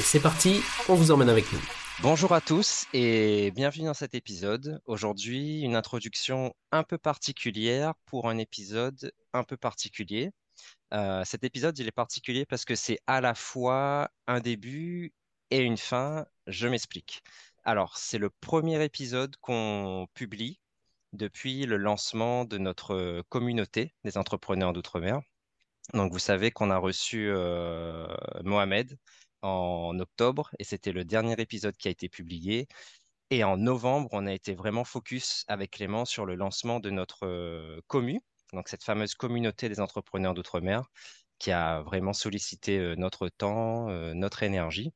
C'est parti, on vous emmène avec nous. Bonjour à tous et bienvenue dans cet épisode. Aujourd'hui, une introduction un peu particulière pour un épisode un peu particulier. Euh, cet épisode, il est particulier parce que c'est à la fois un début et une fin. Je m'explique. Alors, c'est le premier épisode qu'on publie depuis le lancement de notre communauté des entrepreneurs d'outre-mer. Donc, vous savez qu'on a reçu euh, Mohamed en octobre et c'était le dernier épisode qui a été publié. Et en novembre, on a été vraiment focus avec Clément sur le lancement de notre euh, commu, donc cette fameuse communauté des entrepreneurs d'outre-mer qui a vraiment sollicité euh, notre temps, euh, notre énergie.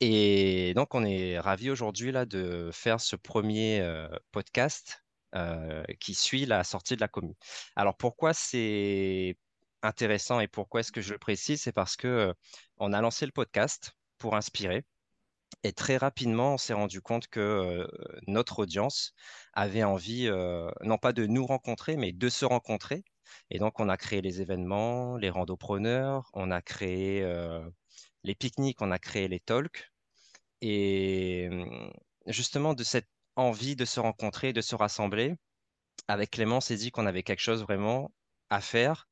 Et donc, on est ravis aujourd'hui là de faire ce premier euh, podcast qui suit la sortie de la commune. Alors, pourquoi c'est intéressant et pourquoi est-ce que je le précise C'est parce que on a lancé le podcast pour inspirer. Et très rapidement, on s'est rendu compte que notre audience avait envie, non pas de nous rencontrer, mais de se rencontrer. Et donc, on a créé les événements, les randopreneurs, on a créé les pique-niques, on a créé les talks. Et mmh, justement, de cette envie de se rencontrer, de se rassembler, avec Clément, on s'est dit qu'on avait quelque chose vraiment à faire,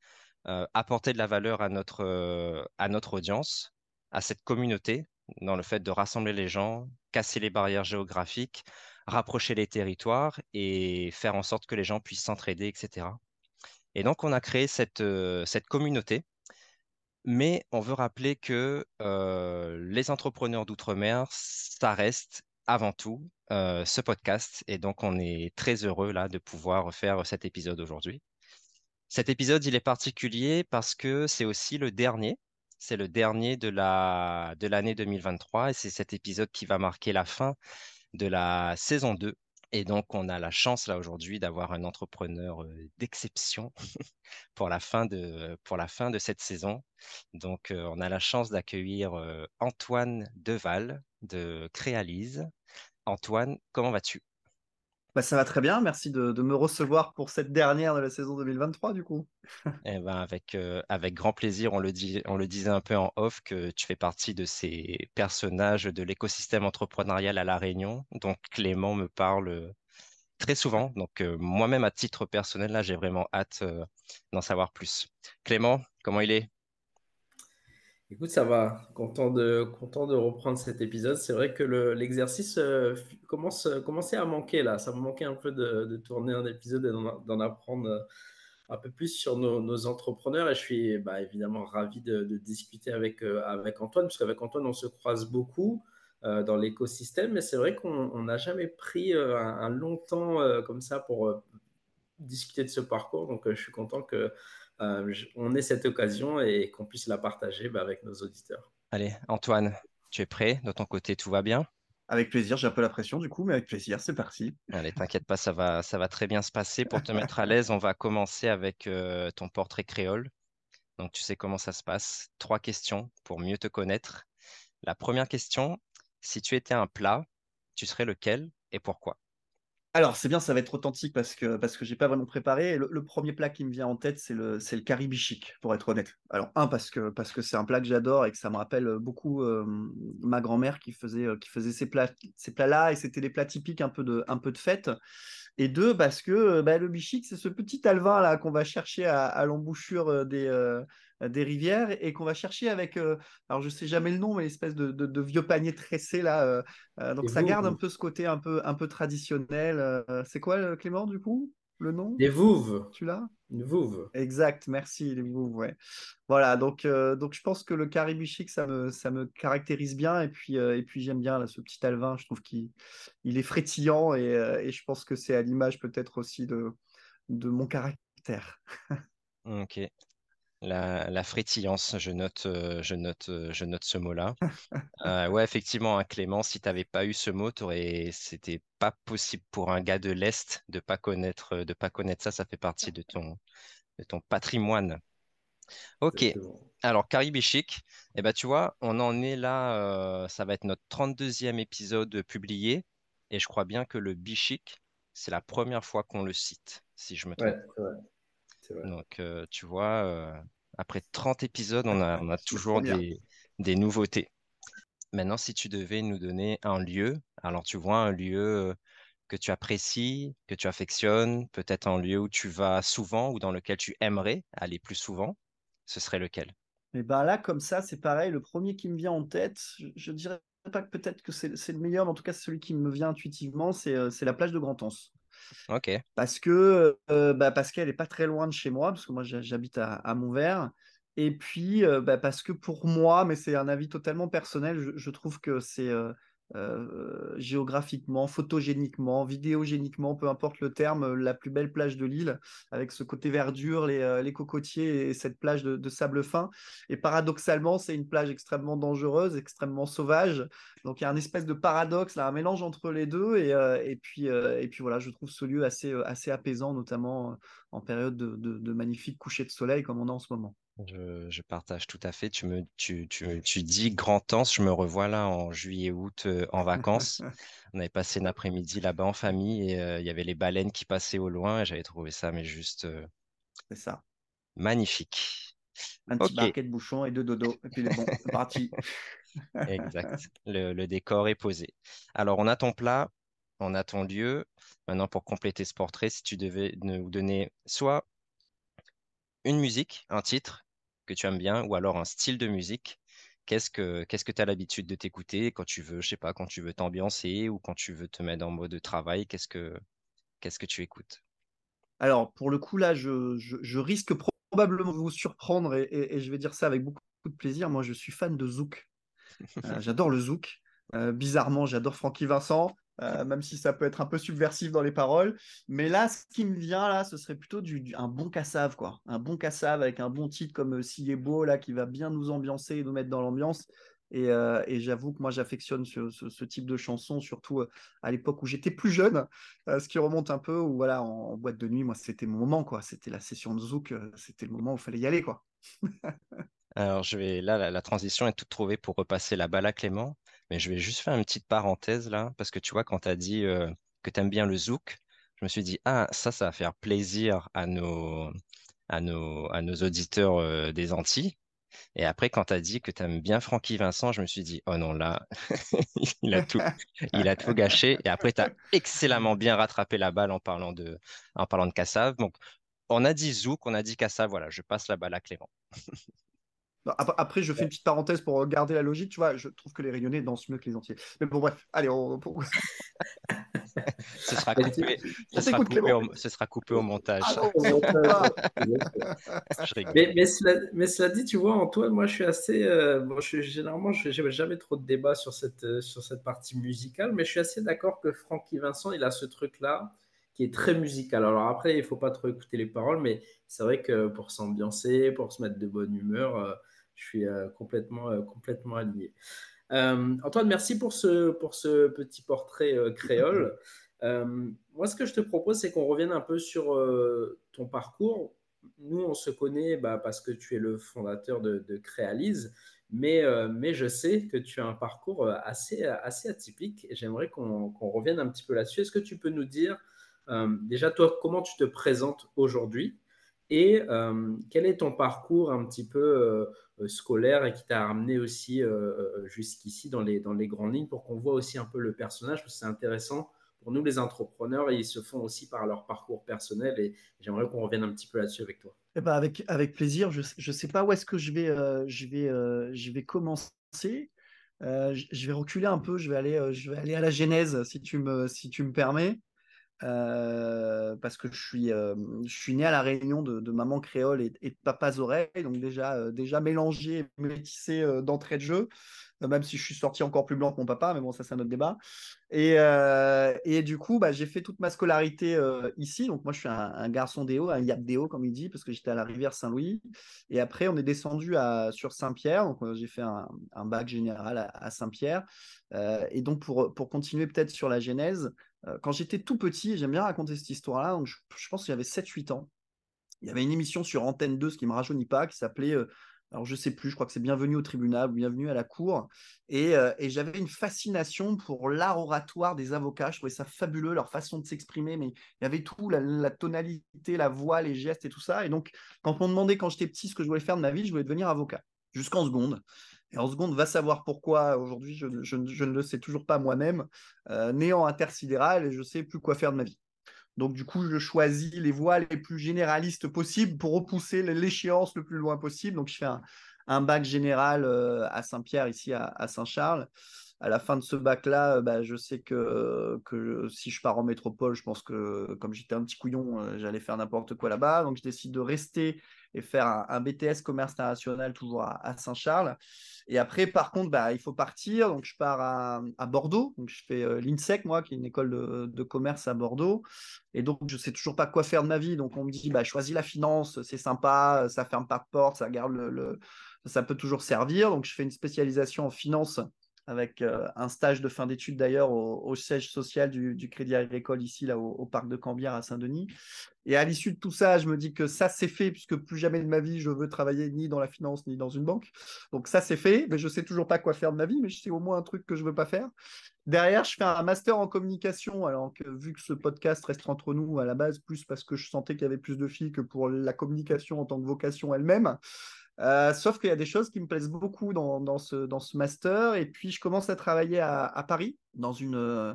apporter de la valeur à notre, à notre audience, à cette communauté, dans le fait de rassembler les gens, casser les barrières géographiques, rapprocher les territoires et faire en sorte que les gens puissent s'entraider, etc. Et donc, on a créé cette, euh, cette communauté, mais on veut rappeler que euh, les entrepreneurs d'outre-mer, ça reste avant tout euh, ce podcast. Et donc, on est très heureux là de pouvoir faire cet épisode aujourd'hui. Cet épisode, il est particulier parce que c'est aussi le dernier c'est le dernier de la de l'année 2023 et c'est cet épisode qui va marquer la fin de la saison 2. Et donc, on a la chance là aujourd'hui d'avoir un entrepreneur euh, d'exception pour la fin de pour la fin de cette saison. Donc, euh, on a la chance d'accueillir euh, Antoine Deval de Créalise. Antoine, comment vas-tu? Bah, ça va très bien, merci de, me recevoir pour cette dernière de la saison 2023 du coup. Eh ben avec, euh, avec grand plaisir, on le, dit, on le disait un peu en off que tu fais partie de ces personnages de l'écosystème entrepreneurial à La Réunion, donc Clément me parle euh, très souvent. Donc euh, moi-même à titre personnel, là j'ai vraiment hâte d'en savoir plus. Clément, comment il est? Écoute, ça va. Content de, reprendre cet épisode. C'est vrai que l'exercice euh, commence, commençait à manquer là. Ça me manquait un peu de, tourner un épisode et d'en apprendre euh, un peu plus sur nos, entrepreneurs. Et je suis bah, évidemment ravi de, discuter avec, euh, Antoine, parce qu'avec Antoine, on se croise beaucoup dans l'écosystème. Mais c'est vrai qu'on n'a jamais pris un, long temps comme ça pour discuter de ce parcours. Donc, je suis content que euh, on ait cette occasion et qu'on puisse la partager bah, avec nos auditeurs. Allez, Antoine, tu es prêt? De ton côté, tout va bien? Avec plaisir, j'ai un peu la pression du coup, mais avec plaisir, c'est parti. Allez, t'inquiète pas, ça va, ça va très bien se passer. Pour te mettre à l'aise, on va commencer avec euh, ton portrait créole. Donc, tu sais comment ça se passe. Trois questions pour mieux te connaître. La première question, si tu étais un plat, tu serais lequel et pourquoi? Alors, c'est bien, ça va être authentique parce que, parce que pas vraiment préparé. Le, le, premier plat qui me vient en tête, c'est le, c'est pour être honnête. Alors, un, parce que, c'est un plat que j'adore et que ça me rappelle beaucoup euh, ma grand-mère qui faisait, euh, ces, plats, ces plats-là et c'était des plats typiques un peu de, fête. Et deux, parce que euh, bah, le bichic, c'est ce petit alvin là qu'on va chercher à, l'embouchure des, des rivières et qu'on va chercher avec, alors je sais jamais le nom, mais l'espèce de, de, vieux panier tressé là. donc ça garde un peu ce côté un peu, un peu traditionnel. c'est quoi Clément du coup le nom? Les Vouves. Tu l'as Les Vouves. Exact, merci, les Vouves, ouais. Voilà, donc, donc je pense que le caribichic, ça me, ça me caractérise bien. Et puis, et puis j'aime bien là, ce petit alvin, je trouve qu'il il est frétillant et, et je pense que c'est à l'image peut-être aussi de, de mon caractère. ok. La, frétillance, je note, je note, je note ce mot-là. ouais, effectivement, hein, Clément, si tu n'avais pas eu ce mot, c'était pas possible pour un gars de l'Est de pas connaître, de pas connaître ça. Ça fait partie de ton, de ton patrimoine. Ok. Alors, Caribe Chic, eh ben, tu vois, on en est là. ça va être notre 32e épisode publié. Et je crois bien que le Bichic, c'est la première fois qu'on le cite, si je me trompe. Donc, euh, tu vois, euh, après 30 épisodes, on a, on a toujours des, des, nouveautés. Maintenant, si tu devais nous donner un lieu, alors tu vois, un lieu euh, que tu apprécies, que tu affectionnes, peut-être un lieu où tu vas souvent ou dans lequel tu aimerais aller plus souvent, ce serait lequel? Et eh ben là, comme ça, c'est pareil. Le premier qui me vient en tête, je, ne dirais pas que peut-être que c'est le meilleur, mais en tout cas, celui qui me vient intuitivement, c'est la plage de Grand-Anse. Ok. Parce que euh, bah, qu'elle est pas très loin de chez moi, parce que moi j'habite à, Montvert. Et puis euh, bah, parce que pour moi, mais c'est un avis totalement personnel, je, trouve que c'est euh, euh, géographiquement, photogéniquement, vidéogéniquement, peu importe le terme, la plus belle plage de l'île, avec ce côté verdure, les, euh, cocotiers et cette plage de, sable fin. Et paradoxalement, c'est une plage extrêmement dangereuse, extrêmement sauvage. Donc il y a un espèce de paradoxe, là, un mélange entre les deux. Et, euh, puis, et puis voilà, je trouve ce lieu assez, assez apaisant, notamment en période de, de magnifiques couchers de soleil comme on a en ce moment. Je, partage tout à fait. Tu me, tu, tu, tu dis grand temps, je me revois là en juillet-août euh, en vacances. On avait passé un après-midi là-bas en famille et euh, il y avait les baleines qui passaient au loin et j'avais trouvé ça, mais juste euh, C'est ça. magnifique. Un petit Ok. de bouchons et de dodo. Et puis bon, c'est parti. Exact. Le, le décor est posé. Alors, on a ton plat, on a ton lieu. Maintenant, pour compléter ce portrait, si tu devais nous donner soit une musique, un titre, que tu aimes bien ou alors un style de musique, qu'est-ce que qu'est-ce que tu as l'habitude de t'écouter quand tu veux, je sais pas, quand tu veux t'ambiancer ou quand tu veux te mettre en mode de travail, qu'est-ce que qu'est-ce que tu écoutes? Alors, pour le coup, là, je, je, risque probablement de vous surprendre et, je vais dire ça avec beaucoup de plaisir. Moi, je suis fan de Zouk. Euh, j'adore le Zouk. Euh, bizarrement, j'adore Francky Vincent. Euh, même si ça peut être un peu subversif dans les paroles. Mais là, ce qui me vient là, ce serait plutôt du, un bon cassave, quoi. Un bon cassave avec un bon titre comme Si est beau, là, qui va bien nous ambiancer et nous mettre dans l'ambiance. Et, euh, j'avoue que moi, j'affectionne ce, type de chanson, surtout euh, à l'époque où j'étais plus jeune, ce qui remonte un peu, voilà, en, boîte de nuit, moi, c'était mon moment, quoi. C'était la session de Zouk, c'était le moment où il fallait y aller, quoi. Alors, je vais là, la, la, transition est toute trouvée pour repasser la balle à Clément. Mais je vais juste faire une petite parenthèse là, parce que tu vois, quand tu as dit euh, que tu aimes bien le zouk, je me suis dit, ah, ça, ça va faire plaisir à nos, à nos, à nos auditeurs euh, des Antilles. Et après, quand tu as dit que tu aimes bien Francky Vincent, je me suis dit, oh non, là, il, a tout, il a tout gâché. Et après, tu as excellemment bien rattrapé la balle en parlant de, en parlant de Kassav. Donc, on a dit Zouk, on a dit Kassav. Voilà, je passe la balle à Clément. Après, je fais une petite parenthèse pour garder la logique. Tu vois, je trouve que les rayonnés dansent mieux que les entiers. Mais bon, bref, allez, on. ce, sera coupé, ce, sera coupé au, ce sera coupé au montage. Ah mais, mais, cela, mais, cela, dit, tu vois, Antoine, moi, je suis assez. Euh, bon, je, généralement, je n'ai jamais trop de débat sur cette, euh, sur cette partie musicale, mais je suis assez d'accord que Francky Vincent, il a ce truc-là qui est très musical. Alors après, il ne faut pas trop écouter les paroles, mais c'est vrai que pour s'ambiancer, pour se mettre de bonne humeur, euh, je suis euh, complètement, euh, complètement aligné. Euh, Antoine, merci pour ce, pour ce petit portrait créole. moi, ce que je te propose, c'est qu'on revienne un peu sur ton parcours. Nous, on se connaît bah, parce que tu es le fondateur de, Créalise, mais, mais je sais que tu as un parcours assez, assez atypique et j'aimerais qu'on revienne un petit peu là-dessus. Est-ce que tu peux nous dire déjà, toi, comment tu te présentes aujourd'hui? Et quel est ton parcours un petit peu euh, scolaire et qui t'a amené aussi euh, euh, jusqu'ici dans les, dans les grandes lignes pour qu'on voit aussi un peu le personnage, parce que c'est intéressant pour nous les entrepreneurs, ils se font aussi par leur parcours personnel et j'aimerais qu'on revienne un petit peu là-dessus avec toi. Eh ben avec, avec plaisir, je ne sais pas où est-ce que je vais, je vais, je vais commencer. je vais reculer un peu, je vais aller, je vais aller à la genèse si tu me, si tu me permets. Parce que je suis, je suis né à la réunion de, maman créole et, de papas oreilles, donc déjà, déjà mélangé, métissé d'entrée de jeu. Euh, même si je suis sorti encore plus blanc que mon papa, mais bon, ça c'est un autre débat. Et, euh, et du coup, bah, j'ai fait toute ma scolarité euh, ici. Donc moi, je suis un, garçon déo, un yap déo, comme il dit, parce que j'étais à la rivière Saint-Louis. Et après, on est descendu à, sur Saint-Pierre. Donc j'ai fait un, bac général à, Saint-Pierre. et donc pour, pour continuer peut-être sur la genèse, quand j'étais tout petit, j'aime bien raconter cette histoire-là, donc je, je pense que j'avais 7-8 ans. Il y avait une émission sur Antenne 2, ce qui ne me rajeunit pas, qui s'appelait alors je sais plus, je crois que c'est Bienvenue au tribunal, Bienvenue à la cour. Euh, et, j'avais une fascination pour l'art oratoire des avocats. Je trouvais ça fabuleux, leur façon de s'exprimer, mais il y avait tout, la, tonalité, la voix, les gestes et tout ça. Et donc, quand on me demandait quand j'étais petit ce que je voulais faire de ma vie, je voulais devenir avocat, jusqu'en seconde. Et en seconde, va savoir pourquoi aujourd'hui, je, ne le sais toujours pas moi-même, euh, néant intersidéral, et je ne sais plus quoi faire de ma vie. Donc, du coup, je choisis les voies les plus généralistes possibles pour repousser l'échéance le plus loin possible. Donc, je fais un, bac général euh, à Saint-Pierre, ici à, Saint-Charles. À la fin de ce bac-là, euh, bah, je sais que, que si je pars en métropole, je pense que comme j'étais un petit couillon, euh, j'allais faire n'importe quoi là-bas. Donc, je décide de rester et faire un, BTS commerce international toujours à, Saint-Charles. Et après, par contre, bah, il faut partir. Donc, je pars à, Bordeaux. Donc, je fais euh, l'INSEC, moi, qui est une école de, commerce à Bordeaux. Et donc, je ne sais toujours pas quoi faire de ma vie. Donc, on me dit, bah, choisis la finance, c'est sympa, ça ferme pas de porte, ça garde le, ça peut toujours servir. Donc, je fais une spécialisation en finance avec euh, un stage de fin d'études d'ailleurs au, siège social du, Crédit Agricole ici, au, parc de Cambière à Saint-Denis. Et à l'issue de tout ça, je me dis que ça, c'est fait, puisque plus jamais de ma vie, je veux travailler ni dans la finance, ni dans une banque. Donc ça, c'est fait, mais je sais toujours pas quoi faire de ma vie, mais je sais au moins un truc que je ne veux pas faire. Derrière, je fais un master en communication, alors que vu que ce podcast reste entre nous à la base, plus parce que je sentais qu'il y avait plus de filles que pour la communication en tant que vocation elle-même. Euh, sauf qu'il y a des choses qui me plaisent beaucoup dans, ce, dans ce master. Et puis, je commence à travailler à, Paris dans une euh,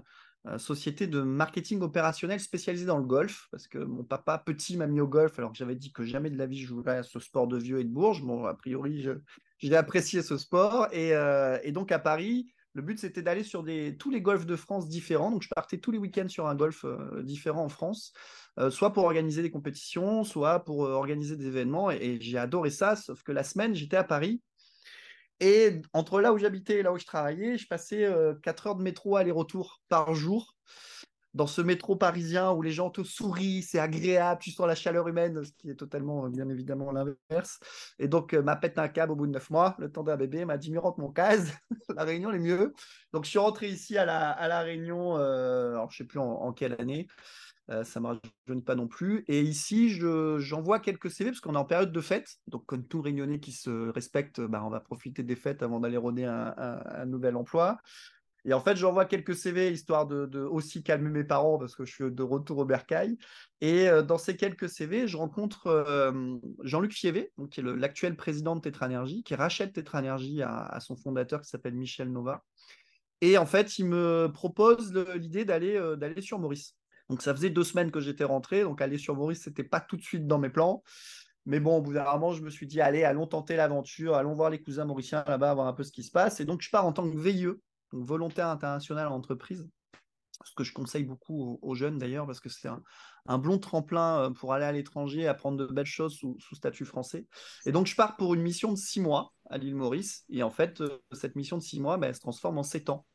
société de marketing opérationnel spécialisée dans le golf. Parce que mon papa, petit, m'a mis au golf alors que j'avais dit que jamais de la vie je jouerais à ce sport de vieux et de bourge. Bon, a priori, j'ai apprécié ce sport. Et, euh, et, donc, à Paris, le but, c'était d'aller sur des, tous les golfs de France différents. Donc, je partais tous les week-ends sur un golf différent en France. Euh, soit pour organiser des compétitions, soit pour euh, organiser des événements. Et, j'ai adoré ça, sauf que la semaine, j'étais à Paris. Et entre là où j'habitais et là où je travaillais, je passais 4 euh, heures de métro aller-retour par jour dans ce métro parisien où les gens te sourient, c'est agréable, tu sens la chaleur humaine, ce qui est totalement, bien évidemment, l'inverse. Et donc, m'a pété un câble au bout de neuf mois, le temps d'un bébé, m'a dit, rentre mon case, la Réunion est mieux. Donc, je suis rentré ici à la, à la Réunion, alors je ne sais plus en quelle année, euh, ça ne me rajeunit pas non plus. Et ici, j'envoie quelques CV parce qu'on est en période de fête. Donc, comme tout réunionnais qui se respecte, bah, on va profiter des fêtes avant d'aller rôder un, nouvel emploi. Et en fait, j'envoie quelques CV histoire de, aussi calmer mes parents parce que je suis de retour au bercail. Et euh, dans ces quelques CV, je rencontre euh, Jean-Luc Fievé, qui est l'actuel président de Tetra Energy, qui rachète Tetra Energy à, son fondateur qui s'appelle Michel Nova. Et en fait, il me propose l'idée d'aller sur Maurice. Donc ça faisait deux semaines que j'étais rentré, donc aller sur Maurice, c'était pas tout de suite dans mes plans. Mais bon, au bout d'un moment, je me suis dit, allez, allons tenter l'aventure, allons voir les cousins mauriciens là-bas, voir un peu ce qui se passe. Et donc, je pars en tant que VIE, donc volontaire international en entreprise, ce que je conseille beaucoup aux, jeunes d'ailleurs, parce que c'est un, blond tremplin euh, pour aller à l'étranger, apprendre de belles choses sous, statut français. Et donc, je pars pour une mission de six mois à l'île Maurice. Et en fait, euh, cette mission de six mois, ben, elle se transforme en sept ans.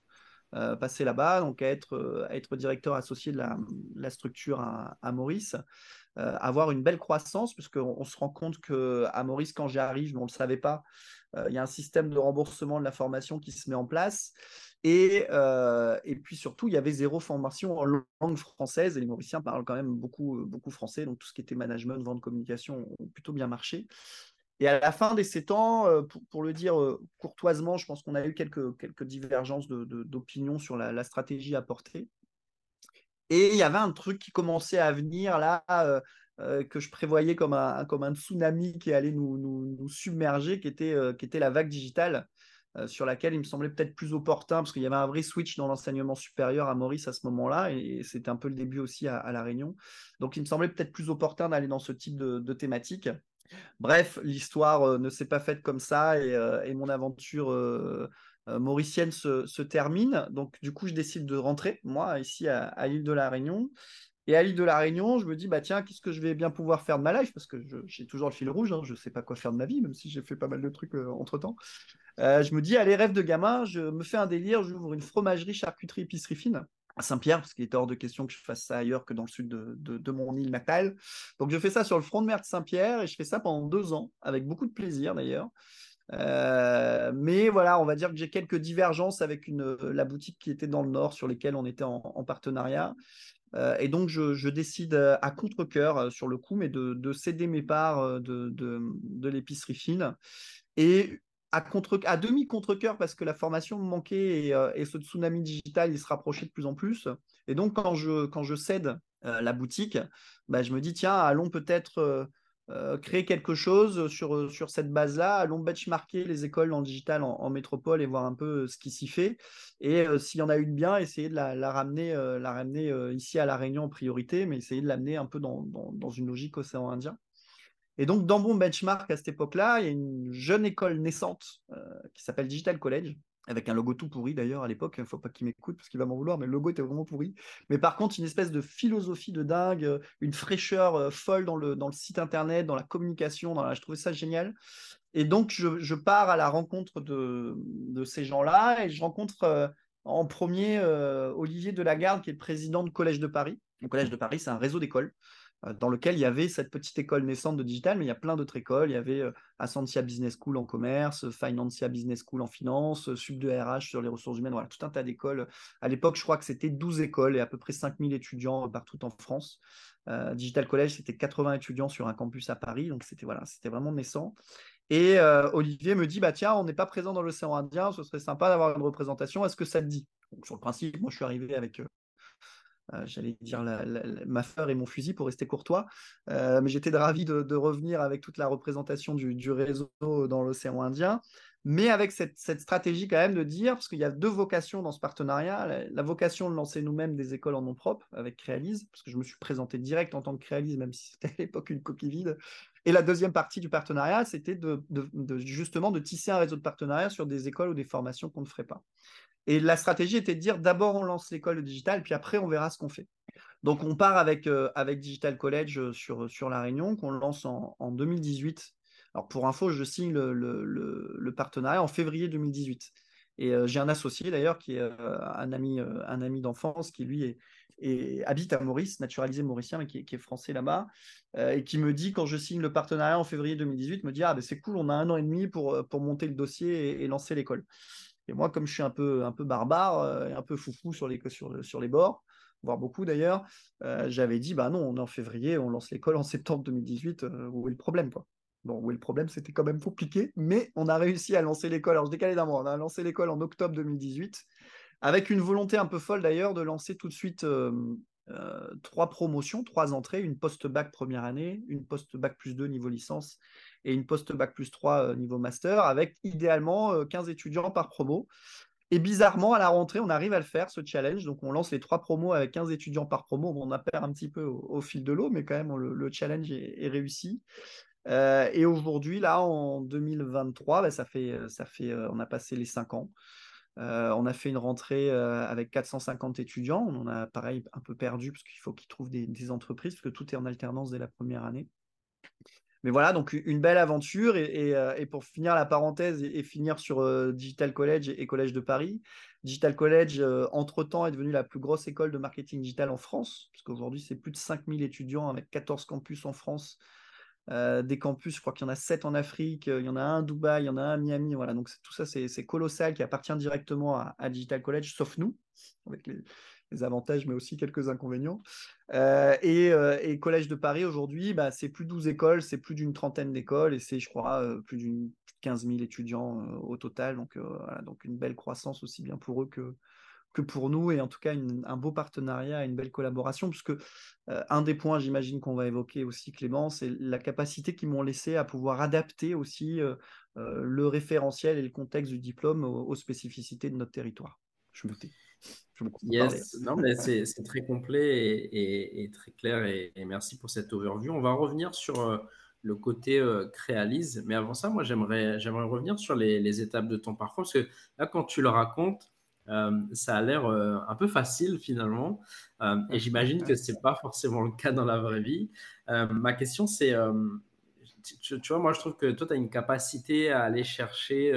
Euh, passer là-bas, donc être, euh, être directeur associé de la, structure à, Maurice, euh, avoir une belle croissance, puisqu'on on se rend compte qu'à Maurice, quand j'arrive, on ne le savait pas, il y a un système de remboursement de la formation qui se met en place. Et, et, puis surtout, il y avait zéro formation en langue française et les Mauriciens parlent quand même beaucoup, beaucoup français, donc tout ce qui était management, vente, communication ont plutôt bien marché. Et à la fin des sept ans, euh, pour, le dire euh, courtoisement, je pense qu'on a eu quelques, divergences d'opinion sur la, stratégie à porter. Et il y avait un truc qui commençait à venir là, euh, que je prévoyais comme un, tsunami qui allait nous, submerger, qui était, la vague digitale, sur laquelle il me semblait peut-être plus opportun, parce qu'il y avait un vrai switch dans l'enseignement supérieur à Maurice à ce moment-là, et, c'était un peu le début aussi à, la Réunion. Donc il me semblait peut-être plus opportun d'aller dans ce type de thématique. Bref, l'histoire euh, ne s'est pas faite comme ça et, euh, mon aventure euh, mauricienne se, termine. Donc, du coup, je décide de rentrer, moi, ici à, l'île de la Réunion. Et à l'île de la Réunion, je me dis, bah tiens, qu'est-ce que je vais bien pouvoir faire de ma life? Parce que j'ai toujours le fil rouge, hein, je ne sais pas quoi faire de ma vie, même si j'ai fait pas mal de trucs entre-temps. Euh, je me dis, allez, rêve de gamin, je me fais un délire, j'ouvre une fromagerie, charcuterie, épicerie fine à Saint-Pierre, parce qu'il était hors de question que je fasse ça ailleurs que dans le sud de, mon île natale. Donc je fais ça sur le front de mer de Saint-Pierre, et je fais ça pendant deux ans, avec beaucoup de plaisir d'ailleurs. Euh, mais voilà, on va dire que j'ai quelques divergences avec la boutique qui était dans le nord, sur lesquelles on était en partenariat. Euh, et donc, je, décide à contre-coeur euh, sur le coup, mais de, céder mes parts de, l'épicerie fine. Et à, demi contre-coeur, parce que la formation me manquait et, ce tsunami digital, il se rapprochait de plus en plus. Et donc, quand je, quand je cède la boutique, bah, je me dis, tiens, allons peut-être euh, créer quelque chose sur, euh, sur cette base-là. Allons benchmarker les écoles en digital en, métropole et voir un peu euh, ce qui s'y fait. Et s'il y en a une bien, essayer de la, ramener, la ramener ici à La Réunion en priorité, mais essayer de l'amener un peu dans, dans, une logique océan Indien. Et donc, dans mon benchmark à cette époque-là, il y a une jeune école naissante qui s'appelle Digital College, avec un logo tout pourri d'ailleurs à l'époque, il ne faut pas qu'il m'écoute parce qu'il va m'en vouloir, mais le logo était vraiment pourri. Mais par contre, une espèce de philosophie de dingue, euh, une fraîcheur euh, folle dans le, dans le site internet, dans la communication, dans je trouvais ça génial. Et donc, je, pars à la rencontre de, ces gens-là et je rencontre euh, en premier Olivier Delagarde, qui est le président du Collège de Paris. Le Collège de Paris, c'est un réseau d'écoles euh, dans lequel il y avait cette petite école naissante de digital, mais il y a plein d'autres écoles. Il y avait euh, Ascensia Business School en commerce, Financia Business School en finance, Sub de RH sur les ressources humaines, voilà, tout un tas d'écoles. À l'époque, je crois que c'était 12 écoles et à peu près 5000 étudiants partout en France. Euh, digital College, c'était 80 étudiants sur un campus à Paris, donc c'était voilà, c'était vraiment naissant. Et Olivier me dit, bah tiens, on n'est pas présent dans l'océan Indien, ce serait sympa d'avoir une représentation, est-ce que ça te dit? Sur le principe, moi je suis arrivé avec euh, j'allais dire ma fleur et mon fusil pour rester courtois. Euh, mais j'étais ravi de, revenir avec toute la représentation du, réseau dans l'océan Indien, mais avec cette, stratégie quand même de dire, parce qu'il y a deux vocations dans ce partenariat, la, vocation de lancer nous-mêmes des écoles en nom propre avec Créalise, parce que je me suis présenté direct en tant que Créalise, même si c'était à l'époque une coquille vide. Et la deuxième partie du partenariat, c'était justement de tisser un réseau de partenariats sur des écoles ou des formations qu'on ne ferait pas. Et la stratégie était de dire d'abord on lance l'école de digital, puis après on verra ce qu'on fait. Donc on part avec, euh, Digital College euh, sur, sur La Réunion, qu'on lance en, 2018. Alors pour info, je signe le, partenariat en février 2018. Et euh, j'ai un associé d'ailleurs qui est un ami, d'enfance qui lui est, habite à Maurice, naturalisé mauricien, mais qui, est français là-bas, et qui me dit quand je signe le partenariat en février 2018, me dit ah ben c'est cool, on a un an et demi pour monter le dossier et lancer l'école. Et moi, comme je suis un peu, un peu barbare euh, et un peu foufou sur les, bords, voire beaucoup d'ailleurs, euh, j'avais dit, bah non, on est en février, on lance l'école en septembre 2018, euh, où est le problème quoi? Bon, où est le problème? C'était quand même compliqué, mais on a réussi à lancer l'école. Alors, je décalais d'un mois, on a lancé l'école en octobre 2018, avec une volonté un peu folle d'ailleurs de lancer tout de suite trois promotions, trois entrées, une post-bac première année, une post-bac plus 2 niveau licence et une post-bac plus 3 euh, niveau master, avec idéalement 15 euh, étudiants par promo. Et bizarrement, à la rentrée, on arrive à le faire, ce challenge. Donc, on lance les trois promos avec 15 étudiants par promo. on a perd un petit peu au, fil de l'eau, mais quand même, le, challenge est, réussi. Euh, et aujourd'hui, là, en 2023, bah, ça fait, ça fait, on a passé les 5 ans. On a fait une rentrée avec 450 étudiants. On en a, pareil, un peu perdu parce qu'il faut qu'ils trouvent des, entreprises, parce que tout est en alternance dès la première année. Mais voilà, donc une belle aventure. Euh, et, pour finir la parenthèse et, finir sur euh, Digital College et, Collège de Paris, Digital College, euh, entre-temps, est devenue la plus grosse école de marketing digital en France, puisqu'aujourd'hui, c'est plus de 5000 étudiants avec 14 campus en France. Des campus, je crois qu'il y en a 7 en Afrique, il y en a un à Dubaï, il y en a un à Miami. Voilà, donc tout ça, c'est colossal qui appartient directement à, Digital College, sauf nous, avec les, avantages, mais aussi quelques inconvénients. Euh, euh, et, Collège de Paris, aujourd'hui, bah, c'est plus 12 écoles, c'est plus d'une trentaine d'écoles, et c'est, je crois, euh, plus d'une 15 000 étudiants au total. Donc, voilà, donc une belle croissance aussi bien pour eux que, que pour nous, et en tout cas un beau partenariat, une belle collaboration, puisque un des points, j'imagine, qu'on va évoquer aussi, Clément, c'est la capacité qu'ils m'ont laissé à pouvoir adapter aussi le référentiel et le contexte du diplôme aux, spécificités de notre territoire. Je me tais. Yes, non, mais c'est très complet et, très clair et, merci pour cette overview. On va revenir sur euh, le côté euh, créalise, mais avant ça, moi j'aimerais revenir sur les, étapes de ton parcours parce que là, quand tu le racontes, ça a l'air un peu facile finalement. et j'imagine que ce n'est pas forcément le cas dans la vraie vie. ma question, c'est, tu, vois, moi je trouve que toi, tu as une capacité à aller chercher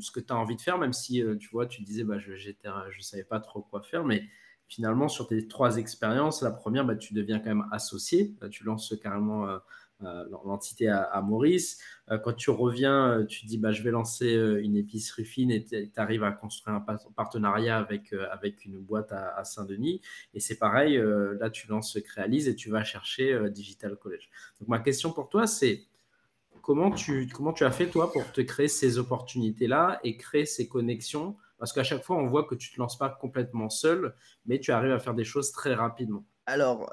ce que tu as envie de faire, même si, tu vois, tu disais, bah, je ne savais pas trop quoi faire, mais finalement, sur tes trois expériences, la première, bah, tu deviens quand même associé. Tu lances carrément euh, l'entité à, Maurice. Euh, quand tu reviens, euh, tu dis bah, je vais lancer une épicerie fine et tu arrives à construire un partenariat avec, avec une boîte à, Saint-Denis. Et c'est pareil, là tu lances Créalise et tu vas chercher Digital College. Donc ma question pour toi, c'est comment tu, comment tu as fait toi pour te créer ces opportunités-là et créer ces connexions? Parce qu'à chaque fois, on voit que tu ne te lances pas complètement seul, mais tu arrives à faire des choses très rapidement. Alors,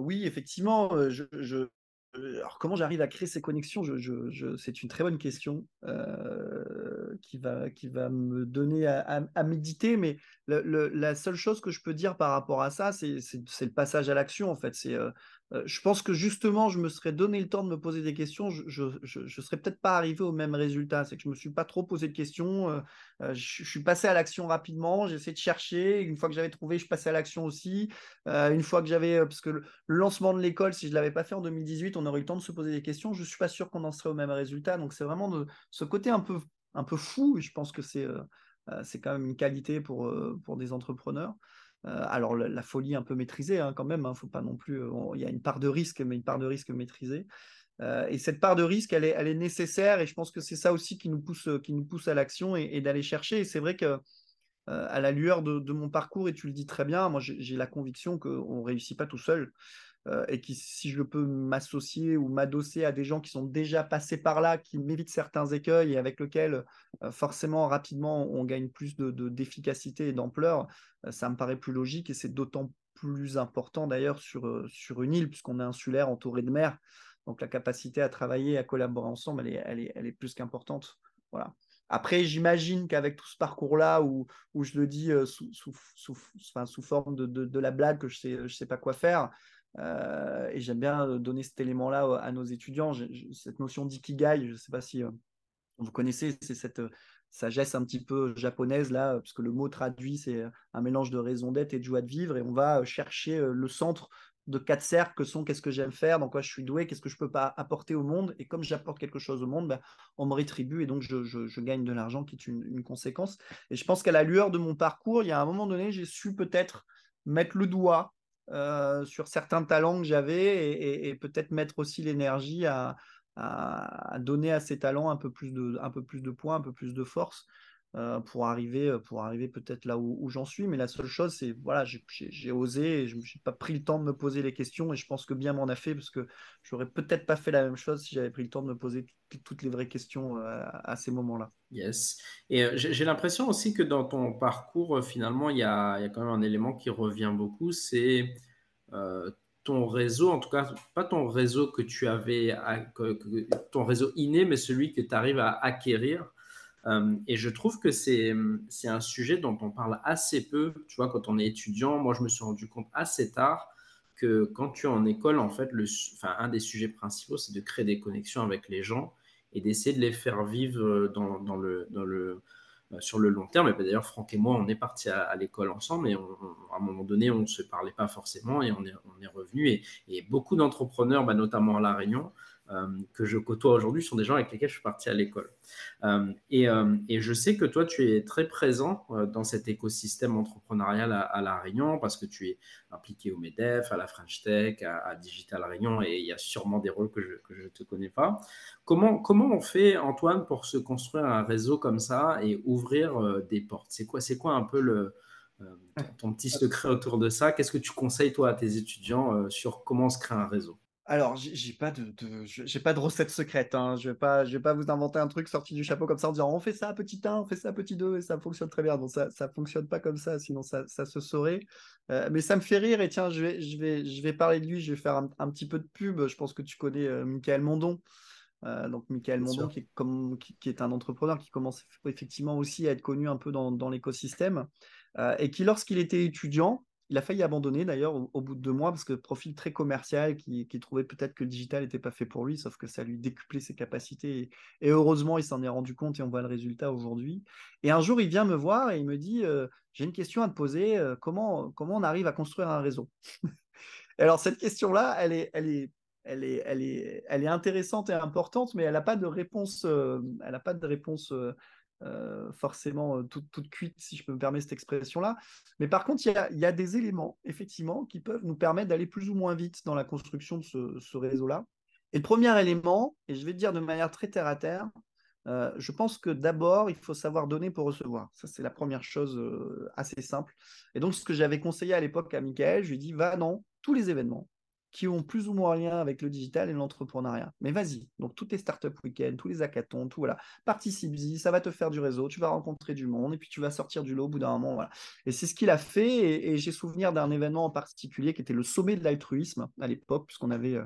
oui, effectivement, je, euh, alors, comment j'arrive à créer ces connexions? C'est une très bonne question euh, qui, va, me donner à, méditer. Mais la seule chose que je peux dire par rapport à ça, c'est le passage à l'action. En fait, euh, euh, je pense que justement, je me serais donné le temps de me poser des questions. Je ne serais peut-être pas arrivé au même résultat. C'est que je ne me suis pas trop posé de questions. Euh, euh, je, suis passé à l'action rapidement. J'ai essayé de chercher. Une fois que j'avais trouvé, je passais à l'action aussi. une fois que j'avais. parce que le, lancement de l'école, si je ne l'avais pas fait en 2018, on aurait eu le temps de se poser des questions. Je ne suis pas sûr qu'on en serait au même résultat. Donc, c'est vraiment de, ce côté un peu, un peu fou. Je pense que c'est c'est quand même une qualité pour, pour des entrepreneurs. Euh, alors la, folie un peu maîtrisée hein, quand même, il hein, faut pas non plus. Euh, il y a une part de risque, mais une part de risque maîtrisée. Euh, et cette part de risque, elle est, nécessaire, et je pense que c'est ça aussi qui nous pousse, qui nous pousse à l'action et, d'aller chercher. Et c'est vrai que à la lueur de, de, mon parcours, et tu le dis très bien, moi j'ai la conviction qu'on ne réussit pas tout seul. Euh, et qui, si je peux m'associer ou m'adosser à des gens qui sont déjà passés par là, qui m'évitent certains écueils et avec lesquels euh, forcément rapidement on gagne plus de, d'efficacité et d'ampleur, euh, ça me paraît plus logique et c'est d'autant plus important d'ailleurs sur, sur une île puisqu'on est insulaire entouré de mer. Donc la capacité à travailler, à collaborer ensemble, elle est, elle est, plus qu'importante. Voilà. Après, j'imagine qu'avec tout ce parcours-là, où, où, je le dis sous, sous, sous, enfin, sous forme de, de, de, la blague, que je ne sais, je sais pas quoi faire, euh, et j'aime bien euh, donner cet élément-là à nos étudiants. cette notion d'ikigai, je ne sais pas si euh, vous connaissez, c'est cette sagesse un petit peu japonaise là, parce que le mot traduit, c'est un mélange de raison d'être et de joie de vivre. Et on va chercher le centre de quatre cercles que sont qu'est-ce que j'aime faire, dans quoi je suis doué, qu'est-ce que je peux pas apporter au monde. Et comme j'apporte quelque chose au monde, ben, on me rétribue et donc je, gagne de l'argent qui est une, conséquence. Et je pense qu'à la lueur de mon parcours, il y a un moment donné, j'ai su peut-être mettre le doigt euh, sur certains talents que j'avais et, peut-être mettre aussi l'énergie à, donner à ces talents un peu plus de, un peu plus de points, un peu plus de force. Euh, pour arriver, pour arriver peut-être là où, j'en suis. Mais la seule chose, c'est voilà, j'ai osé je n'ai pas pris le temps de me poser les questions. Et je pense que bien m'en a fait parce que j'aurais peut-être pas fait la même chose si j'avais pris le temps de me poser toutes les vraies questions euh, à, ces moments-là. Yes. Et euh, j'ai l'impression aussi que dans ton parcours, finalement, il y a, quand même un élément qui revient beaucoup, c'est ton réseau, en tout cas, pas ton réseau que tu avais, ton réseau inné, mais celui que tu arrives à acquérir euh, et je trouve que c'est un sujet dont on parle assez peu. Tu vois, quand on est étudiant, moi, je me suis rendu compte assez tard que quand tu es en école, en fait, le, enfin, un des sujets principaux, c'est de créer des connexions avec les gens et d'essayer de les faire vivre dans, dans le, dans le, euh, sur le long terme. Et ben, d'ailleurs, Franck et moi, on est partis à, l'école ensemble, et à un moment donné, on ne se parlait pas forcément, et on est, on est revenu. Et, et beaucoup d'entrepreneurs, bah, notamment à La Réunion, euh, que je côtoie aujourd'hui sont des gens avec lesquels je suis parti à l'école. Euh, euh, et, je sais que toi, tu es très présent dans cet écosystème entrepreneurial à, La Réunion parce que tu es impliqué au MEDEF, à la French Tech, à, Digital Réunion et il y a sûrement des rôles que je ne te connais pas. Comment, on fait, Antoine, pour se construire un réseau comme ça et ouvrir des portes? C'est quoi, quoi un peu ton petit secret autour de ça? Qu'est-ce que tu conseilles, toi, à tes étudiants sur comment se crée un réseau? Alors, j'ai pas de, j'ai pas de recette secrète. Hein. Je vais pas, je vais pas vous inventer un truc sorti du chapeau comme ça en disant on fait ça petit 1, on fait ça petit 2 et ça fonctionne très bien. Donc ça, ça fonctionne pas comme ça, sinon ça, ça se saurait. Euh, mais ça me fait rire et tiens, je vais, je vais, je vais parler de lui. Je vais faire un, petit peu de pub. Je pense que tu connais euh, Michael Mondon. Euh, donc Michael Mondon qui est, comme, qui, est, un entrepreneur qui commence effectivement aussi à être connu un peu dans, dans l'écosystème et qui lorsqu'il était étudiant Il a failli abandonner d'ailleurs au, bout de deux mois parce que profil très commercial qui, trouvait peut-être que le digital n'était pas fait pour lui, sauf que ça lui décuplait ses capacités. Et, heureusement, il s'en est rendu compte et on voit le résultat aujourd'hui. Et un jour, il vient me voir et il me dit euh, J'ai une question à te poser. Euh, comment, on arrive à construire un réseau? Alors, cette question-là, elle est, intéressante et importante, mais elle n'a pas de réponse, euh, elle a pas de réponse forcément euh, toute, cuite, si je peux me permettre cette expression-là. Mais par contre, il y a, des éléments, effectivement, qui peuvent nous permettre d'aller plus ou moins vite dans la construction de ce, réseau-là. Et le premier élément, et je vais dire de manière très terre à terre, euh, je pense que d'abord, il faut savoir donner pour recevoir. Ça, c'est la première chose assez simple. Et donc, ce que j'avais conseillé à l'époque à Michael, je lui ai dit, va dans tous les événements, qui ont plus ou moins lien avec le digital et l'entrepreneuriat. Mais vas-y, donc toutes les startup week-ends, tous les hackathons, tout voilà, participe-y, ça va te faire du réseau, tu vas rencontrer du monde et puis tu vas sortir du lot au bout d'un moment. Voilà. Et c'est ce qu'il a fait. Et, j'ai souvenir d'un événement en particulier qui était le sommet de l'altruisme à l'époque, puisqu'on avait euh,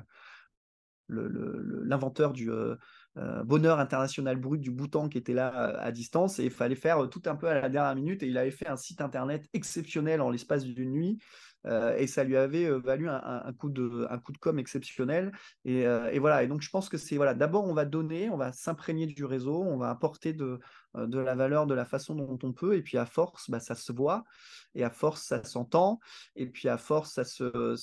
l'inventeur du euh, euh, bonheur international brut du Bhoutan qui était là à distance et il fallait faire tout un peu à la dernière minute et il avait fait un site internet exceptionnel en l'espace d'une nuit et ça lui avait euh, valu un, coup de, un coup de com exceptionnel. Euh, et, voilà. Et donc, je pense que c'est voilà. D'abord, on va donner, on va s'imprégner du réseau, on va apporter de, de la valeur de la façon dont on peut. Et puis, à force, bah, ça se voit. Et à force, ça s'entend. Et puis, à force, ça se,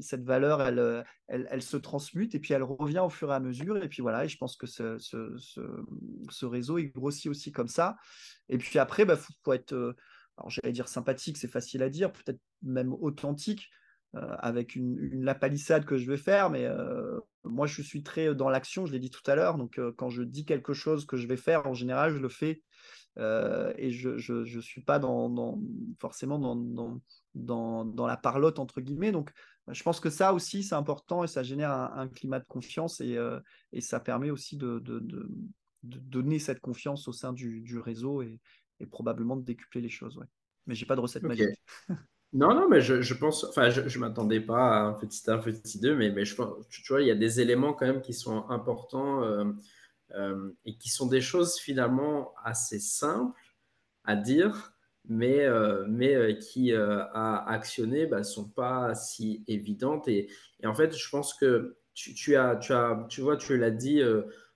cette valeur, elle, elle, se transmute. Et puis, elle revient au fur et à mesure. Et puis, voilà. Et je pense que ce, ce, ce, réseau, il grossit aussi comme ça. Et puis après, il bah, faut, être alors j'allais dire sympathique, c'est facile à dire, peut-être même authentique, euh, avec une, la palissade que je vais faire, mais euh, moi je suis très dans l'action, je l'ai dit tout à l'heure, donc euh, quand je dis quelque chose que je vais faire, en général, je le fais. et je ne suis pas dans, forcément dans, la parlotte, entre guillemets. Donc, je pense que ça aussi, c'est important et ça génère un, climat de confiance et, ça permet aussi de, donner cette confiance au sein du, réseau et probablement de décupler les choses. Ouais. Mais j'ai pas de recette magique. Non, non, mais je, je pense, enfin, je ne m'attendais pas à un petit 1, petit 2, mais, mais je tu vois, il y a des éléments quand même qui sont importants euh, euh, et qui sont des choses finalement assez simples à dire, mais, euh, mais qui à actionner ne bah, sont pas si évidentes. Et, et, en fait, je pense que tu, tu as, tu, as, tu vois, tu l'as dit